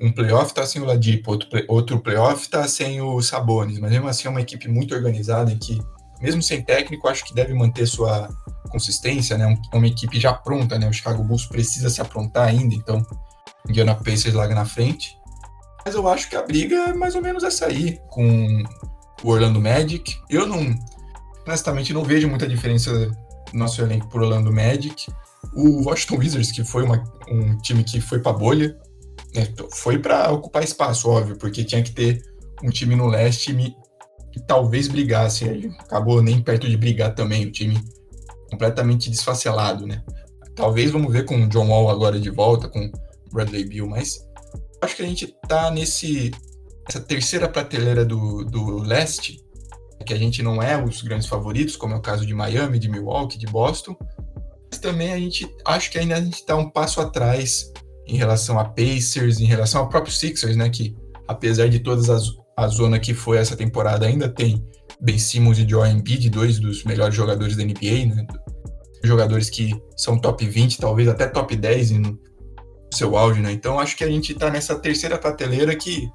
um, playoff tá sem o Ladipo, outro, outro playoff tá sem o Sabonis, mas mesmo assim é uma equipe muito organizada em que, mesmo sem técnico, acho que deve manter sua consistência, né? Um, uma equipe já pronta, né? O Chicago Bulls precisa se aprontar ainda, então Indiana Pacers larga na frente. Mas eu acho que a briga é mais ou menos essa aí, com o Orlando Magic. Eu não, honestamente, não vejo muita diferença no nosso elenco por Orlando Magic. O Washington Wizards, que foi uma, um time que foi para bolha, né, foi para ocupar espaço, óbvio, porque tinha que ter um time no leste que talvez brigasse. Acabou nem perto de brigar também, o time completamente desfacelado, né? Talvez vamos ver com o John Wall agora de volta, com Bradley Bill, mas acho que a gente tá nesse essa terceira prateleira do, do leste, que a gente não é os grandes favoritos, como é o caso de Miami, de Milwaukee, de Boston, mas também a gente acho que ainda a gente está um passo atrás em relação a Pacers, em relação ao próprio Sixers, né, que apesar de todas as a zona que foi essa temporada ainda tem Ben Simmons e Joel Embiid, dois dos melhores jogadores da NBA, né? Jogadores que são top 20, talvez até top 10 no seu auge, né? Então acho que a gente está nessa terceira prateleira que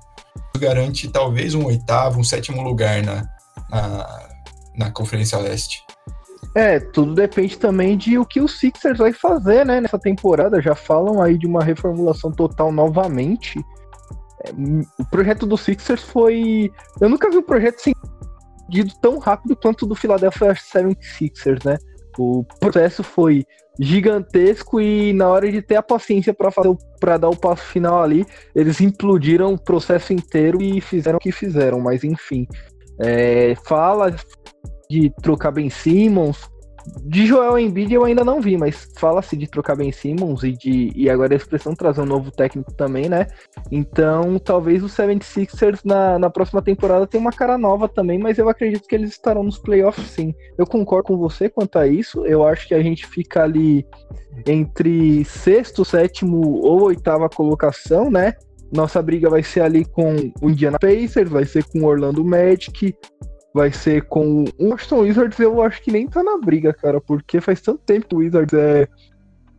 garante talvez um oitavo, um sétimo lugar na, na, na Conferência Leste. É, tudo depende também de o que o Sixers vai fazer, né, nessa temporada. Já falam aí de uma reformulação total novamente. O projeto do Sixers foi. Eu nunca vi um projeto sentido tão rápido quanto o do Philadelphia 76ers, né? O processo foi gigantesco e na hora de ter a paciência para fazer para dar o passo final ali, eles implodiram o processo inteiro e fizeram o que fizeram, mas enfim. É, fala de trocar Ben Simmons. De Joel Embiid eu ainda não vi, mas fala-se de trocar Ben Simmons e de e agora a expressão trazer um novo técnico também, né? Então talvez o 76ers na, na próxima temporada tenha uma cara nova também, mas eu acredito que eles estarão nos playoffs sim. Eu concordo com você quanto a isso. Eu acho que a gente fica ali entre sexto, sétimo ou oitava colocação, né? Nossa briga vai ser ali com o Indiana Pacers, vai ser com o Orlando Magic, vai ser com o Washington Wizards, eu acho que nem tá na briga, cara, porque faz tanto tempo que o Wizards é,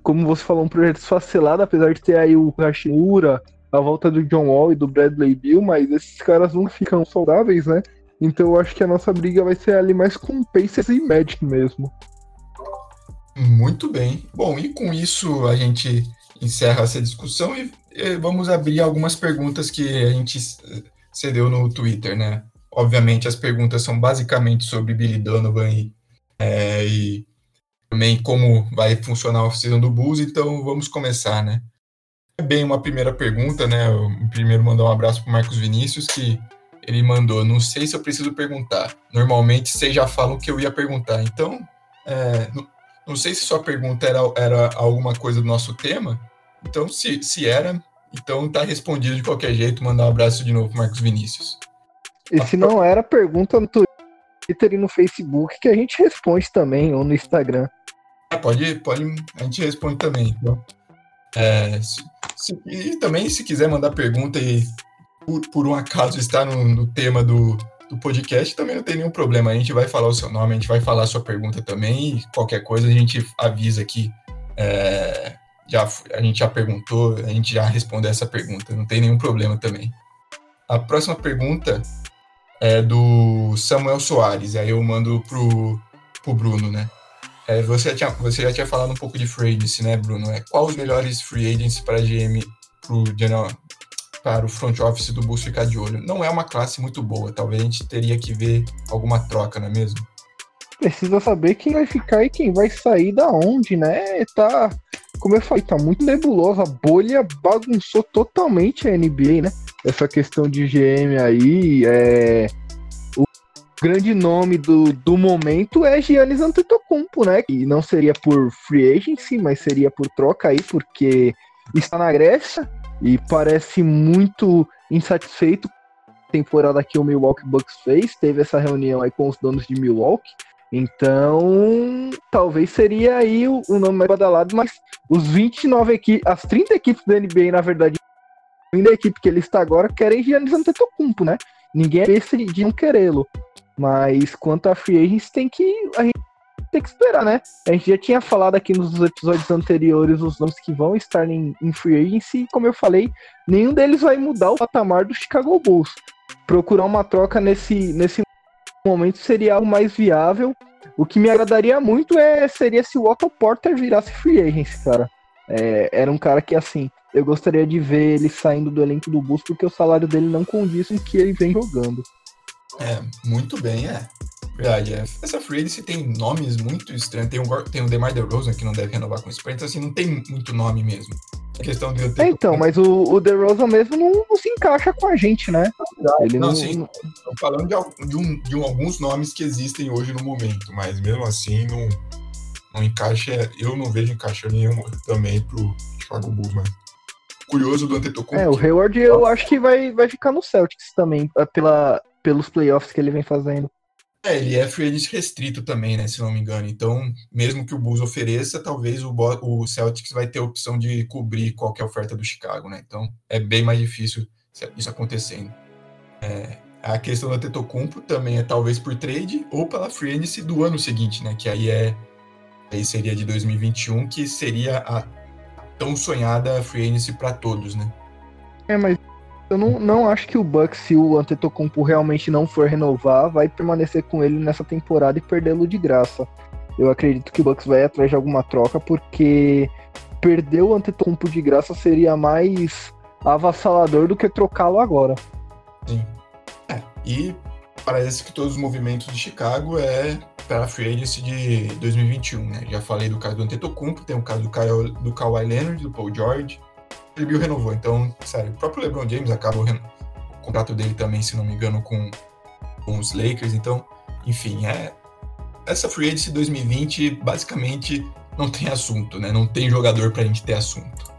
como você falou, um projeto esfacelado, apesar de ter aí o Hashimura, a volta do John Wall e do Bradley Bill, mas esses caras não ficam saudáveis, né? Então eu acho que a nossa briga vai ser ali mais com Pacers e Magic mesmo. Muito bem. Bom, e com isso a gente encerra essa discussão e, vamos abrir algumas perguntas que a gente cedeu no Twitter, né? Obviamente, as perguntas são basicamente sobre Billy Donovan e, é, e também como vai funcionar a oficina do Bulls, então vamos começar, né? É bem uma primeira pergunta, né? Eu primeiro mandar um abraço para Marcos Vinícius, que ele mandou, não sei se eu preciso perguntar. Normalmente vocês já falam que eu ia perguntar, então é, não, não, sei se sua pergunta era, era alguma coisa do nosso tema, então se, se era, então tá respondido de qualquer jeito. Mandar um abraço de novo, Marcos Vinícius. E se não era, pergunta no Twitter e no Facebook que a gente responde também, ou no Instagram. É, pode, pode, a gente responde também. É, se, se, e também, se quiser mandar pergunta e por, por um acaso está no, no tema do, do podcast, também não tem nenhum problema. A gente vai falar o seu nome, a gente vai falar a sua pergunta também, e qualquer coisa a gente avisa aqui. É, já, a gente já perguntou, a gente já respondeu essa pergunta, não tem nenhum problema também. A próxima pergunta é do Samuel Soares, aí eu mando pro, pro Bruno, né? É, você, já tinha, você já tinha falado um pouco de free agency, né, Bruno? É, qual os melhores free agents para GM, pro general, para o front office do Bulls ficar de olho? Não é uma classe muito boa, talvez a gente teria que ver alguma troca, não é mesmo? Precisa saber quem vai ficar e quem vai sair da onde, né? Tá, como eu falei, tá muito nebulosa, a bolha bagunçou totalmente a NBA, né? Essa questão de GM aí, é, o grande nome do, do momento é Giannis Antetokounmpo, né? Que não seria por free agency, mas seria por troca aí, porque está na Grécia e parece muito insatisfeito com a temporada que o Milwaukee Bucks fez. Teve essa reunião aí com os donos de Milwaukee. Então, talvez seria aí o, o nome mais badalado, mas os 29 equipes, as 30 equipes da NBA, na verdade, da equipe que ele está agora querem Giannis Antetokounmpo, né? ninguém é besta de não querê-lo. Mas quanto a free agents, tem que a gente tem que esperar, né? A gente já tinha falado aqui nos episódios anteriores os nomes que vão estar em, em free agency, e como eu falei, nenhum deles vai mudar o patamar do Chicago Bulls. Procurar uma troca nesse, nesse momento seria algo mais viável. O que me agradaria muito é seria se o Otto Porter virasse free agency, cara. É, era um cara que, assim, eu gostaria de ver ele saindo do elenco do Bulls porque o salário dele não condiz com o que ele vem jogando. É, muito bem, é. Verdade, é. Essa free agency tem nomes muito estranhos. Tem o, tem o DeMar DeRozan que não deve renovar com o Spurs, então assim, não tem muito nome mesmo. A questão de é, então, mas o, o DeRozan mesmo não, não, se encaixa com a gente, né? Ele não, não sim. Não... Tô falando de, de, um, de um, alguns nomes que existem hoje no momento, mas mesmo assim não, não encaixa. Eu não vejo encaixe nenhum também pro Chicago Bulls, mas curioso do Antetokounmpo. É, o Hayward eu acho que vai, vai ficar no Celtics também, pela, pelos playoffs que ele vem fazendo. É, ele é free agent restrito também, né, se não me engano. Então, mesmo que o Bulls ofereça, talvez o, o Celtics vai ter a opção de cobrir qualquer oferta do Chicago, né? Então, é bem mais difícil isso acontecendo. É, a questão do Tetocumpo também é talvez por trade ou pela free agency do ano seguinte, né? Que aí é aí seria de 2021, que seria a tão sonhada free agency para todos, né? É, mas eu não, não acho que o Bucks, se o Antetokounmpo realmente não for renovar, vai permanecer com ele nessa temporada e perdê-lo de graça. Eu acredito que o Bucks vai atrás de alguma troca, porque perder o Antetokounmpo de graça seria mais avassalador do que trocá-lo agora. Sim. É, e parece que todos os movimentos de Chicago é para a free agency de 2021, né? Já falei do caso do Antetokounmpo, tem o caso do Kyle, do Kawhi Leonard, do Paul George, o Bill renovou. Então, sério, o próprio LeBron James acaba o, o contrato dele também, se não me engano, com, com os Lakers. Então, enfim, é essa free agency 2020 basicamente não tem assunto, né? Não tem jogador para a gente ter assunto.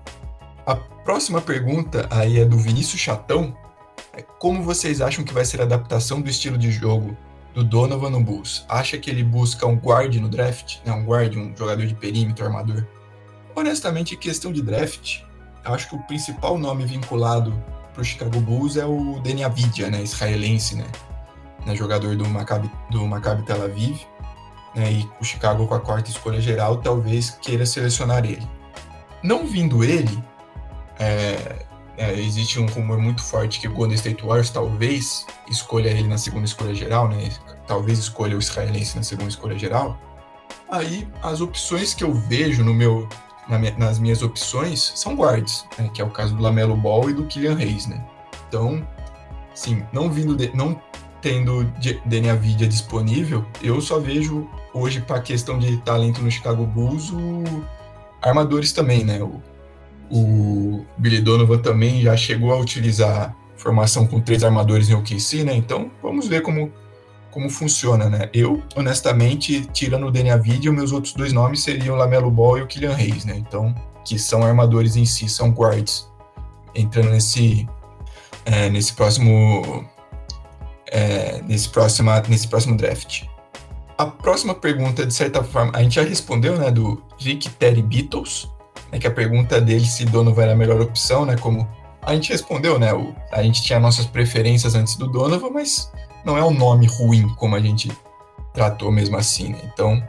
A próxima pergunta aí é do Vinícius Chatão. É como vocês acham que vai ser a adaptação do estilo de jogo do Donovan no Bulls? Acha que ele busca um guard no draft? Né? Um guard, um jogador de perímetro, armador? Honestamente, questão de draft, acho que o principal nome vinculado para o Chicago Bulls é o Deni Avidia, né, israelense, né, né jogador do Maccabi, do Maccabi Tel Aviv, né, e o Chicago com a quarta escolha geral talvez queira selecionar ele. Não vindo ele, é, é, existe um rumor muito forte que o Golden State Warriors talvez escolha ele na segunda escolha geral, né, talvez escolha o israelense na segunda escolha geral. Aí as opções que eu vejo no meu na minha, nas minhas opções são guards, né, que é o caso do Lamelo Ball e do Kylian Reis, né? Então, sim, não vindo de, não tendo DNA Vidia disponível, eu só vejo hoje para a questão de talento no Chicago Bulls o armadores também, né? O, o Billy Donovan também já chegou a utilizar formação com três armadores em OKC, né? Então, vamos ver como como funciona, né? Eu, honestamente, tirando o DNA Video, meus outros dois nomes seriam o Lamelo Ball e o Kylian Reis, né? Então, que são armadores em si, são guards. Entrando nesse, é, nesse próximo é, nesse, próximo, nesse próximo draft. A próxima pergunta, de certa forma, a gente já respondeu, né, do Rick Terry Beatles, né, que a pergunta dele se Donovan era a melhor opção, né, como a gente respondeu, né, o, a gente tinha nossas preferências antes do Donovan, mas não é um nome ruim como a gente tratou mesmo assim, né? Então,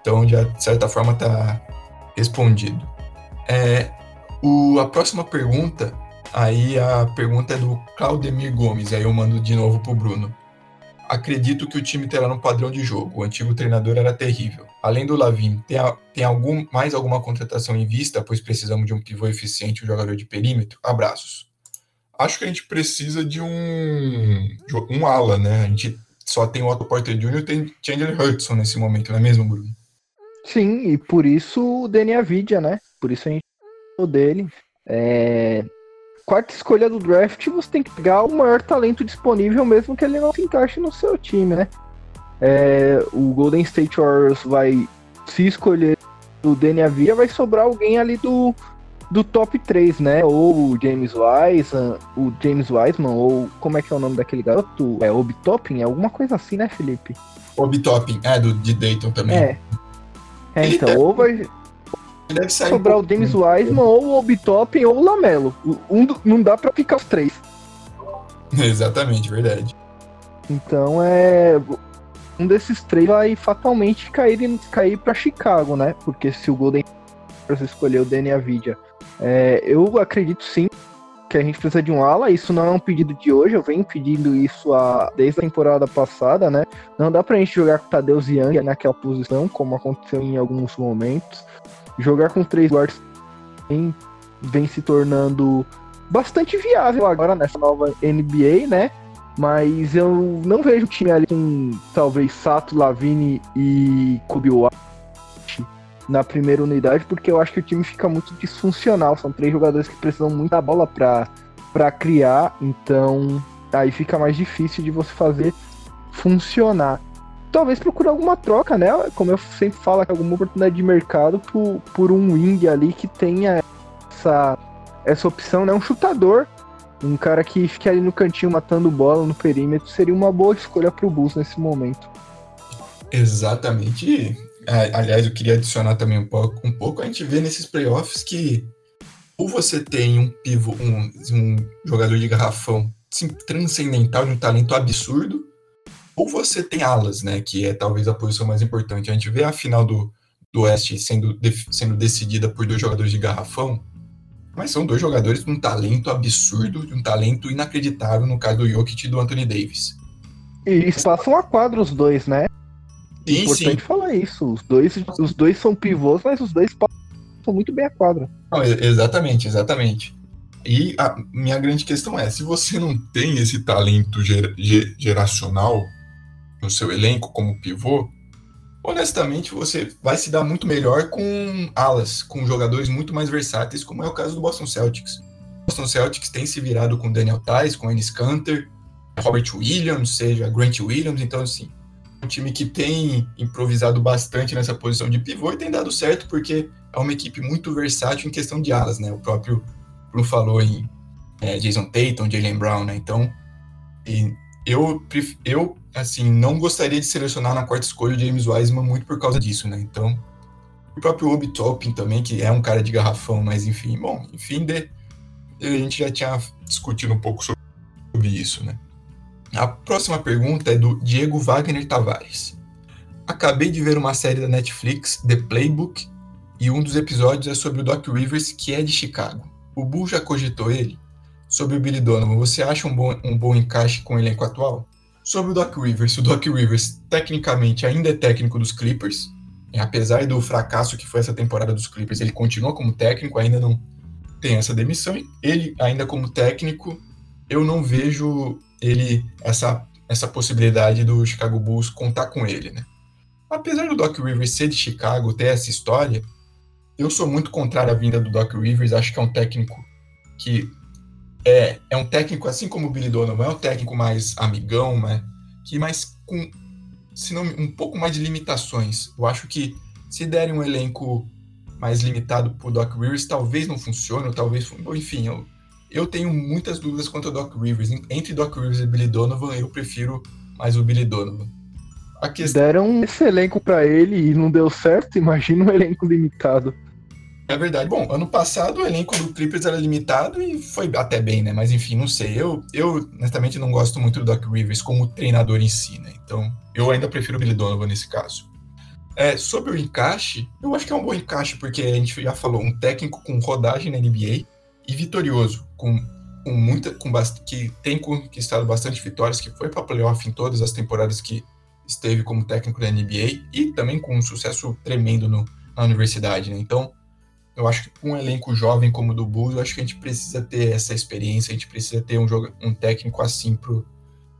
então já de certa forma está respondido. É, o, a próxima pergunta, aí a pergunta é do Claudemir Gomes, aí eu mando de novo para o Bruno. Acredito que o time terá um padrão de jogo. O antigo treinador era terrível. Além do Lavin, tem, a, tem algum, mais alguma contratação em vista, pois precisamos de um pivô eficiente um jogador de perímetro? Abraços acho que a gente precisa de um, um ala, né? A gente só tem o Otto Porter Jr. e tem Chandler Hudson nesse momento, não é mesmo, Bruno? Sim, e por isso o DNA Vidia, né? Por isso a gente o dele. É... Quarta escolha do draft, você tem que pegar o maior talento disponível, mesmo que ele não se encaixe no seu time, né? É... O Golden State Warriors vai se escolher o DNA Via, vai sobrar alguém ali do do top 3, né? Ou o James Wiseman, o James Wiseman, ou como é que é o nome daquele garoto? É Obi Toppin? É alguma coisa assim, né, Felipe? Obi Toppin, é, do, de Dayton também. É. é então, ou vai deve sobrar um o James Wiseman, ou o Obi Toppin, ou o Lamelo. Um, não dá pra ficar os três. (laughs) Exatamente, verdade. Então é. Um desses três vai fatalmente cair, cair para Chicago, né? Porque se o Golden escolher o Danny Avidia, é, eu acredito sim que a gente precisa de um ala. Isso não é um pedido de hoje, eu venho pedindo isso a, desde a temporada passada, né? Não dá pra gente jogar com Tadeu Young naquela posição, como aconteceu em alguns momentos. Jogar com três guards vem, vem se tornando bastante viável agora nessa nova NBA, né? Mas eu não vejo o time ali com talvez Sato, Lavine e Kobe na primeira unidade, porque eu acho que o time fica muito disfuncional. São três jogadores que precisam muito da bola para criar, então aí fica mais difícil de você fazer funcionar. Talvez procurar alguma troca, né? Como eu sempre falo, alguma oportunidade de mercado por, por um wing ali que tenha essa, essa opção, né? Um chutador, um cara que fique ali no cantinho matando bola no perímetro, seria uma boa escolha para o Bulls nesse momento. Exatamente. Aliás, eu queria adicionar também um pouco, um pouco. A gente vê nesses playoffs que ou você tem um pivô, um, um jogador de garrafão transcendental, de um talento absurdo, ou você tem alas, né? Que é talvez a posição mais importante. A gente vê a final do, do Oeste sendo, sendo decidida por dois jogadores de garrafão, mas são dois jogadores com um talento absurdo, de um talento inacreditável, no caso do Jokic e do Anthony Davis. E passam a quadra os dois, né? Sim, importante sim. falar isso. Os dois, os dois são pivôs, mas os dois passam muito bem a quadra. Não, exatamente, exatamente. E a minha grande questão é: se você não tem esse talento ger geracional no seu elenco como pivô, honestamente você vai se dar muito melhor com alas, com jogadores muito mais versáteis, como é o caso do Boston Celtics. O Boston Celtics tem se virado com Daniel Tice, com Ennis Canter, Robert Williams, seja Grant Williams, então assim, um time que tem improvisado bastante nessa posição de pivô e tem dado certo porque é uma equipe muito versátil em questão de alas, né? O próprio Bruno falou em é, Jason Tatum, Jalen Brown, né? Então, eu, eu, assim, não gostaria de selecionar na quarta escolha o James Wiseman muito por causa disso, né? Então, o próprio Obi Toppin também, que é um cara de garrafão, mas enfim, bom, enfim, de, a gente já tinha discutido um pouco sobre isso, né? A próxima pergunta é do Diego Wagner Tavares. Acabei de ver uma série da Netflix, The Playbook, e um dos episódios é sobre o Doc Rivers, que é de Chicago. O Bull já cogitou ele? Sobre o Billy Donovan, você acha um bom, um bom encaixe com o elenco atual? Sobre o Doc Rivers, o Doc Rivers tecnicamente ainda é técnico dos Clippers, apesar do fracasso que foi essa temporada dos Clippers, ele continua como técnico, ainda não tem essa demissão. Ele ainda como técnico, eu não vejo ele essa essa possibilidade do Chicago Bulls contar com ele, né? Apesar do Doc Rivers ser de Chicago, ter essa história, eu sou muito contrário à vinda do Doc Rivers. Acho que é um técnico que é, é um técnico assim como o Billy Donovan, é um técnico mais amigão, né? Que mais com se não, um pouco mais de limitações. Eu acho que se derem um elenco mais limitado pro Doc Rivers, talvez não funcione, ou talvez, enfim, eu eu tenho muitas dúvidas quanto ao Doc Rivers. Entre Doc Rivers e Billy Donovan, eu prefiro mais o Billy Donovan. Questão... Deram esse elenco para ele e não deu certo, (laughs) imagina um elenco limitado. É verdade. Bom, ano passado o elenco do Clippers era limitado e foi até bem, né? Mas enfim, não sei. Eu, eu honestamente não gosto muito do Doc Rivers como treinador em si, né? Então, eu ainda prefiro o Billy Donovan nesse caso. É, sobre o encaixe, eu acho que é um bom encaixe, porque a gente já falou, um técnico com rodagem na NBA, e vitorioso, com, com muita, com que tem conquistado bastante vitórias, que foi para playoff em todas as temporadas que esteve como técnico da NBA e também com um sucesso tremendo no, na universidade, né? Então, eu acho que com um elenco jovem como o do Bulls, eu acho que a gente precisa ter essa experiência, a gente precisa ter um, jogo, um técnico assim pro,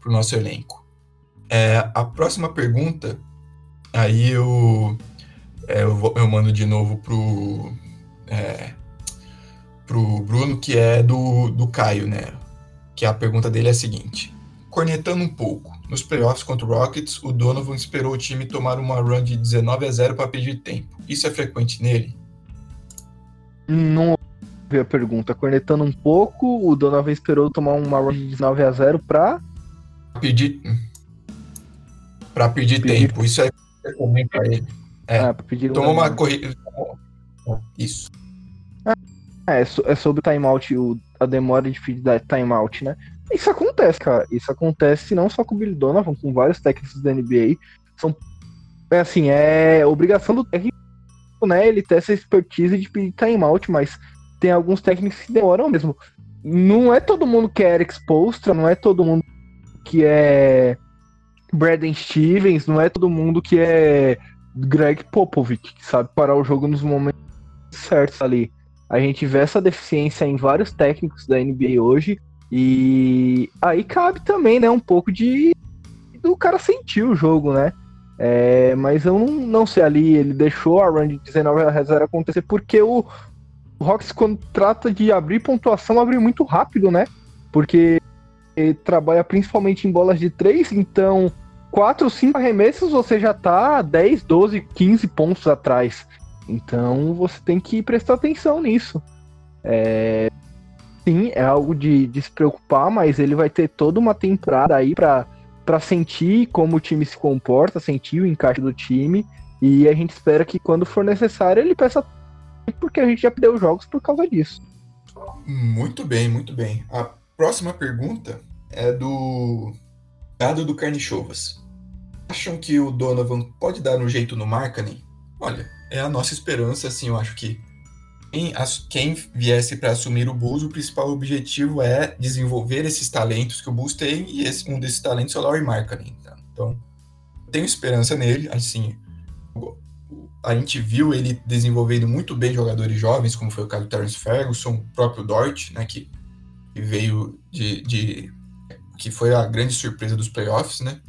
pro nosso elenco. É, a próxima pergunta, aí eu, é, eu, vou, eu, mando de novo pro é, pro Bruno, que é do, do Caio, né? Que a pergunta dele é a seguinte: Cornetando um pouco, nos playoffs contra o Rockets, o Donovan esperou o time tomar uma run de 19 a 0 para pedir tempo. Isso é frequente nele? Não ouvi a pergunta. Cornetando um pouco, o Donovan esperou tomar uma run de 19 a 0 para pedir para pedir, pedir, tempo. Isso é comum para ele. É, ah, pedir tomou uma corrida. Isso. É, é sobre o timeout, o, a demora de pedir timeout, né? Isso acontece, cara. Isso acontece não só com o Billy Donovan, com vários técnicos da NBA. São, é assim, é obrigação do técnico, né? Ele ter essa expertise de pedir timeout, mas tem alguns técnicos que demoram mesmo. Não é todo mundo que é Eric Spoelstra, não é todo mundo que é Braden Stevens, não é todo mundo que é Greg Popovich, que sabe parar o jogo nos momentos certos ali. A gente vê essa deficiência em vários técnicos da NBA hoje. E aí cabe também, né, um pouco de do cara sentir o jogo, né? É, mas eu não, não sei ali, ele deixou a run de 19 a 0 acontecer porque o, o Hawks, quando trata de abrir pontuação, abre muito rápido, né? Porque ele trabalha principalmente em bolas de 3, então 4, 5 arremessos você já tá 10, 12, 15 pontos atrás. Então você tem que prestar atenção nisso. É... Sim, é algo de, de se preocupar, mas ele vai ter toda uma temporada aí para para sentir como o time se comporta, sentir o encaixe do time. E a gente espera que quando for necessário ele peça porque a gente já perdeu jogos por causa disso. Muito bem, muito bem. A próxima pergunta é do Dado do Carnichovas. Acham que o Donovan pode dar um jeito no Markkanen? Olha, é a nossa esperança, assim, eu acho que quem, quem viesse para assumir o Bulls, o principal objetivo é desenvolver esses talentos que o Bulls tem, e esse, um desses talentos é o Laurie Markkanen. Tá? Então, tenho esperança nele, assim, a gente viu ele desenvolvendo muito bem jogadores jovens, como foi o caso do Terence Ferguson, o próprio Dort, né, que, que veio de, de, que foi a grande surpresa dos playoffs, né,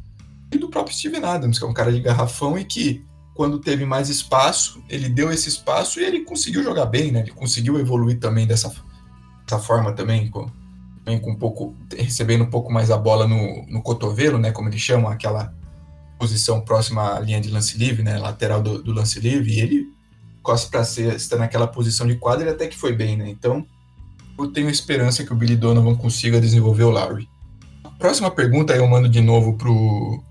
e do próprio Steven Adams, que é um cara de garrafão e que quando teve mais espaço, ele deu esse espaço e ele conseguiu jogar bem, né? Ele conseguiu evoluir também dessa, dessa forma também, com, com um pouco, recebendo um pouco mais a bola no, no cotovelo, né? Como eles chamam, aquela posição próxima à linha de lance livre, né? Lateral do, do lance livre, e ele costa para estar naquela posição de quadra, ele até que foi bem, né? Então, eu tenho esperança que o Billy Donovan consiga desenvolver o Larry. Próxima pergunta eu mando de novo pro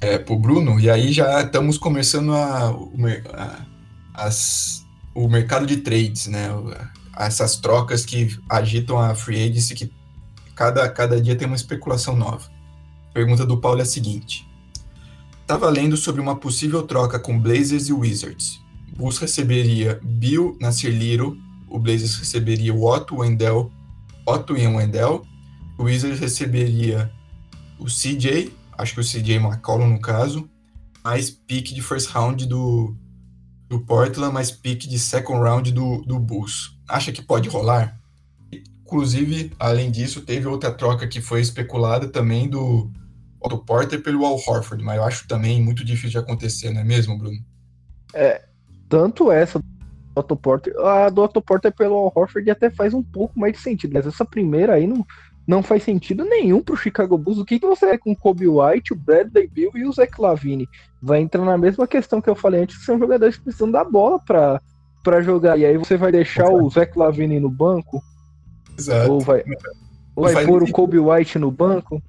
é, para o Bruno, e aí já estamos começando a, a, as, o mercado de trades, né? Essas trocas que agitam a free agency, que cada, cada dia tem uma especulação nova. Pergunta do Paulo é a seguinte: Estava lendo sobre uma possível troca com Blazers e Wizards. Bulls receberia Bill Nasir Little, o Blazers receberia o Otto Wendell, Otto Ian Wendell, o Wizards receberia o CJ acho que o CJ McCollum no caso, mais pique de first round do, do Portland, mais pique de second round do, do Bulls. Acha que pode rolar? Inclusive, além disso, teve outra troca que foi especulada também do Otto Porter pelo Al Horford, mas eu acho também muito difícil de acontecer, não é mesmo, Bruno? É, tanto essa do Otto Porter, a do Otto Porter pelo Al Horford até faz um pouco mais de sentido, mas essa primeira aí não, não faz sentido nenhum pro Chicago Bulls. O que, que você é com o Kobe White, o Bradley Bill e o Zach Lavine? Vai entrar na mesma questão que eu falei antes, que são jogadores que precisam da bola pra, pra jogar. E aí você vai deixar Exato. o Zach Lavine no banco? Exato. Ou vai, ou vai pôr o Kobe White no banco?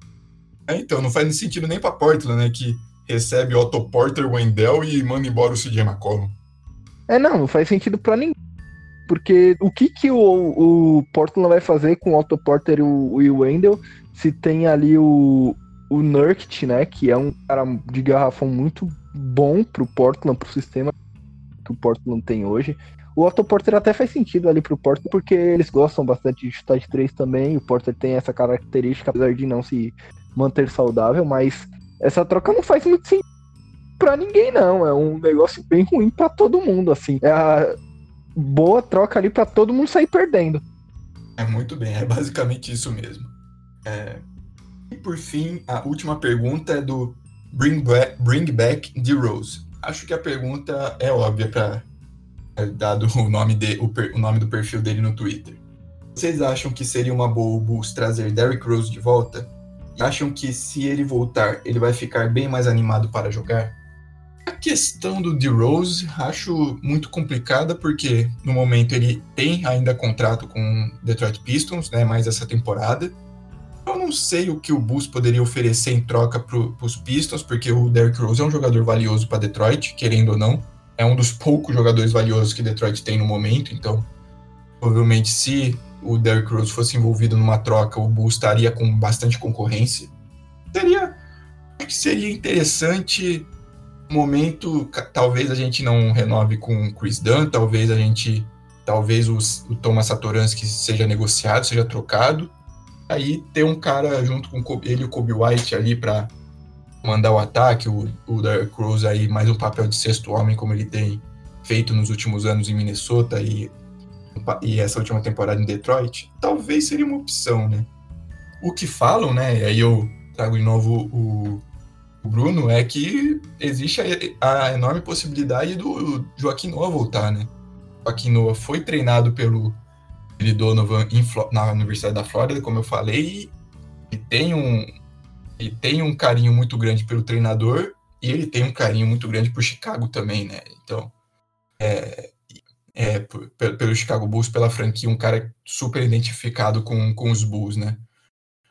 É, então, não faz sentido nem pra Portland, né? Que recebe Otto Porter, Wendell e manda embora o CJ McCollum. É, não, não faz sentido pra ninguém. Porque o que, que o, o Portland vai fazer com o Otto Porter e o, o Wendell se tem ali o, o Nurkic, né? Que é um cara de garrafão muito bom pro Portland, pro sistema que o Portland tem hoje. O Otto Porter até faz sentido ali pro Portland, porque eles gostam bastante de chutar de três também. O Porter tem essa característica, apesar de não se manter saudável, mas essa troca não faz muito sentido pra ninguém, não. É um negócio bem ruim para todo mundo, assim. É a, boa troca ali para todo mundo sair perdendo. É muito bem, é basicamente isso mesmo. É... E por fim, a última pergunta é do Bring Back, Bring Back the Rose. Acho que a pergunta é óbvia para é, dado (laughs) o nome, de, o, per, o nome do perfil dele no Twitter. Vocês acham que seria uma boa o Bulls trazer Derrick Rose de volta? E acham que se ele voltar, ele vai ficar bem mais animado para jogar? A questão do D-Rose acho muito complicada, porque no momento ele tem ainda contrato com Detroit Pistons, né, mais essa temporada. Eu não sei o que o Bulls poderia oferecer em troca para os Pistons, porque o Derrick Rose é um jogador valioso para Detroit, querendo ou não. É um dos poucos jogadores valiosos que Detroit tem no momento, então provavelmente se o Derrick Rose fosse envolvido numa troca, o Bulls estaria com bastante concorrência. Seria, seria interessante momento, talvez a gente não renove com o Chris Dunn, talvez a gente, talvez os, o Thomas Satoransky seja negociado, seja trocado. Aí ter um cara junto com ele e o Kobe White ali para mandar o ataque, o, o Derrick Rose aí mais um papel de sexto homem como ele tem feito nos últimos anos em Minnesota e, e essa última temporada em Detroit, talvez seria uma opção, né? O que falam, né? E aí eu trago de novo o, o Bruno, é que existe a, a, enorme possibilidade do Joaquim Noah voltar, né? Joaquim Noah foi treinado pelo Donovan em, na Universidade da Flórida, como eu falei, e tem um, e tem um carinho muito grande pelo treinador e ele tem um carinho muito grande por Chicago também, né? Então, é, é, pelo Chicago Bulls, pela franquia, um cara super identificado com, com os Bulls, né?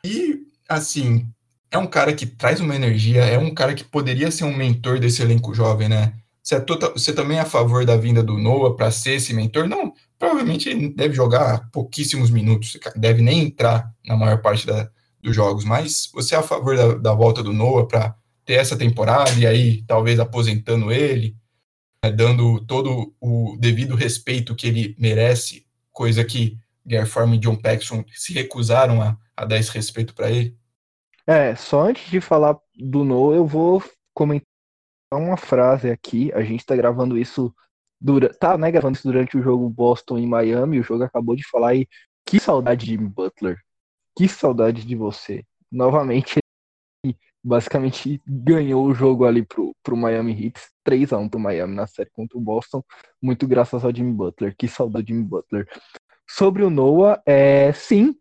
E, assim, é um cara que traz uma energia, é um cara que poderia ser um mentor desse elenco jovem, né? Você, é total, você também é a favor da vinda do Noah para ser esse mentor? Não, provavelmente ele deve jogar pouquíssimos minutos, deve nem entrar na maior parte da, dos jogos, mas você é a favor da, da volta do Noah para ter essa temporada e aí talvez aposentando ele, né, dando todo o devido respeito que ele merece, coisa que Gary e John Paxson se recusaram a, a dar esse respeito para ele? É, só antes de falar do Noah, eu vou comentar uma frase aqui. A gente tá gravando isso dura, tá, né, gravando isso durante o jogo Boston e Miami. O jogo acabou de falar e que saudade de Butler. Que saudade de você. Novamente basicamente ganhou o jogo ali pro, pro Miami Heat, 3 a 1 pro Miami na série contra o Boston, muito graças ao Jimmy Butler. Que saudade do Jimmy Butler. Sobre o Noah, é, sim,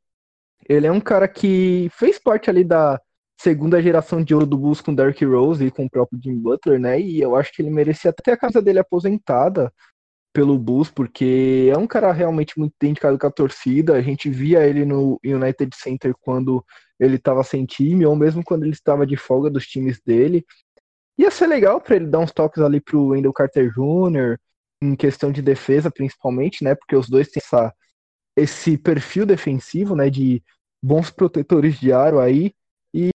ele é um cara que fez parte ali da segunda geração de ouro do Bulls com Derrick Rose e com o próprio Jimmy Butler, né? E eu acho que ele merecia até a casa dele aposentada pelo Bulls, porque é um cara realmente muito dedicado com a torcida. A gente via ele no United Center quando ele estava sem time, ou mesmo quando ele estava de folga dos times dele. Ia ser legal para ele dar uns toques ali pro Wendell Carter Jr., em questão de defesa, principalmente, né? Porque os dois têm essa, esse perfil defensivo, né? De bons protetores de aro aí. E,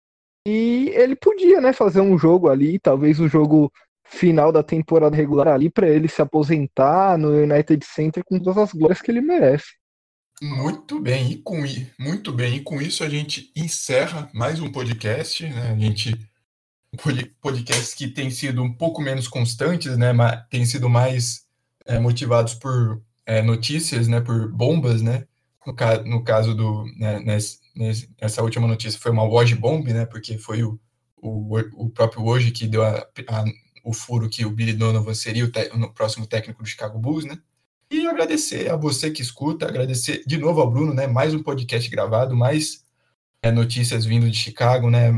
e ele podia, né? Fazer um jogo ali, talvez o jogo final da temporada regular ali para ele se aposentar no United Center com todas as glórias que ele merece. Muito bem, e com muito bem, e com isso a gente encerra mais um podcast, né? A gente podcast que tem sido um pouco menos constantes, né? Mas tem sido mais é, motivados por é, notícias, né? Por bombas, né? No, ca no caso do né, nesse, nesse, essa última notícia foi uma Woj Bomb, né? Porque foi o, o, o próprio Woj que deu a, a o furo que o Billy Donovan seria o, o próximo técnico do Chicago Bulls, né? E agradecer a você que escuta, agradecer de novo ao Bruno, né? Mais um podcast gravado, mais é, notícias vindo de Chicago, né?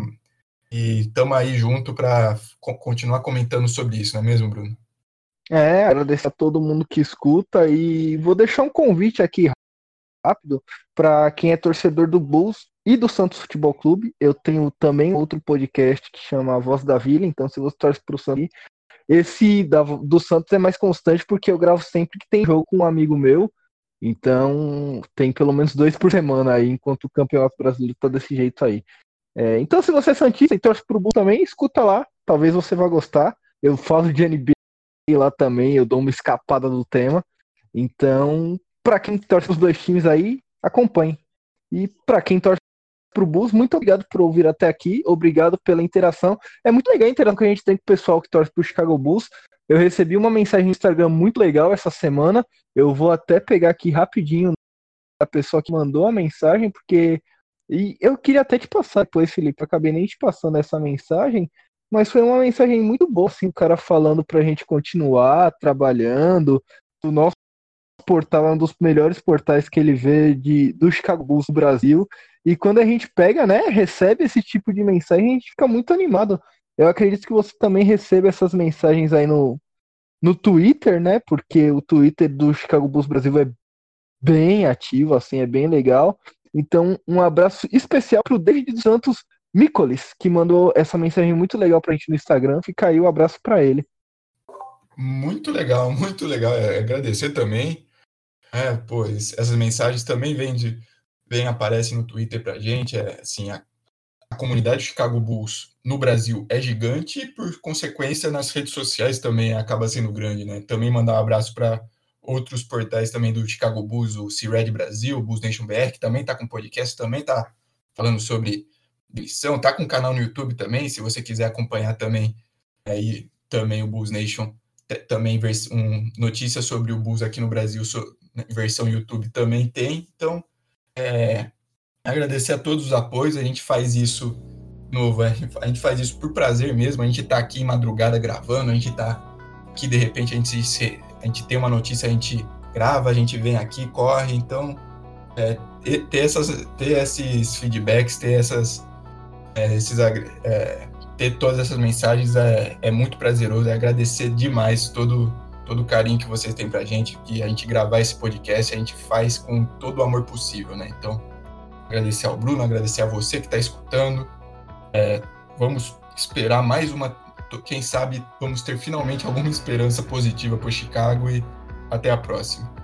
E estamos aí junto para co continuar comentando sobre isso, não é mesmo, Bruno? É, agradecer a todo mundo que escuta e vou deixar um convite aqui rápido para quem é torcedor do Bulls e do Santos Futebol Clube. Eu tenho também outro podcast que chama Voz da Vila, então se você torce para o Santos, esse da, do Santos é mais constante porque eu gravo sempre que tem jogo com um amigo meu. Então tem pelo menos dois por semana aí, enquanto o Campeonato Brasileiro tá desse jeito aí. É, então, se você é Santista e torce pro Bull também, escuta lá, talvez você vá gostar. Eu falo de NBA lá também, eu dou uma escapada do tema. Então, para quem torce os dois times aí, acompanhe. E para quem torce pro Bulls, muito obrigado por ouvir até aqui, obrigado pela interação. É muito legal a interação que a gente tem com o pessoal que torce pro Chicago Bulls. Eu recebi uma mensagem no Instagram muito legal essa semana. Eu vou até pegar aqui rapidinho a pessoa que mandou a mensagem, porque e eu queria até te passar depois, Felipe, acabei nem te passando essa mensagem, mas foi uma mensagem muito boa, assim, o cara falando pra gente continuar trabalhando, o nosso portal é um dos melhores portais que ele vê de, do Chicago Bulls do Brasil. E quando a gente pega, né, recebe esse tipo de mensagem, a gente fica muito animado. Eu acredito que você também receba essas mensagens aí no, no Twitter, né? Porque o Twitter do Chicago Bulls Brasil é bem ativo, assim, é bem legal. Então, um abraço especial para o David Santos Micolis, que mandou essa mensagem muito legal para a gente no Instagram. Fica aí o um abraço para ele. Muito legal, muito legal. É, agradecer também É, pô, essas mensagens também vêm de, vem aparecem no Twitter pra gente, é assim, a, a comunidade Chicago Bulls no Brasil é gigante e por consequência nas redes sociais também acaba sendo grande, né? Também mandar um abraço para outros portais também do Chicago Bulls, o C-Red Brasil, Bulls Nation BR, que também tá com podcast, também tá falando sobre lição, tá com canal no YouTube também, se você quiser acompanhar também aí também o Bulls Nation também um, notícia sobre o Bulls aqui no Brasil, so, né, versão YouTube também tem. Então, é, agradecer a todos os apoios. A gente faz isso novo, a gente faz isso por prazer mesmo. A gente está aqui madrugada gravando, a gente está aqui de repente a gente, se, a gente tem uma notícia, a gente grava, a gente vem aqui, corre. Então, é, ter, essas, ter esses feedbacks, ter essas, é, esses, é, ter todas essas mensagens é, é muito prazeroso, é agradecer demais todo, todo o carinho que vocês têm pra gente, que a gente gravar esse podcast, a gente faz com todo o amor possível, né? Então, agradecer ao Bruno, agradecer a você que está escutando. É, vamos esperar mais uma. Quem sabe vamos ter finalmente alguma esperança positiva para Chicago e até a próxima.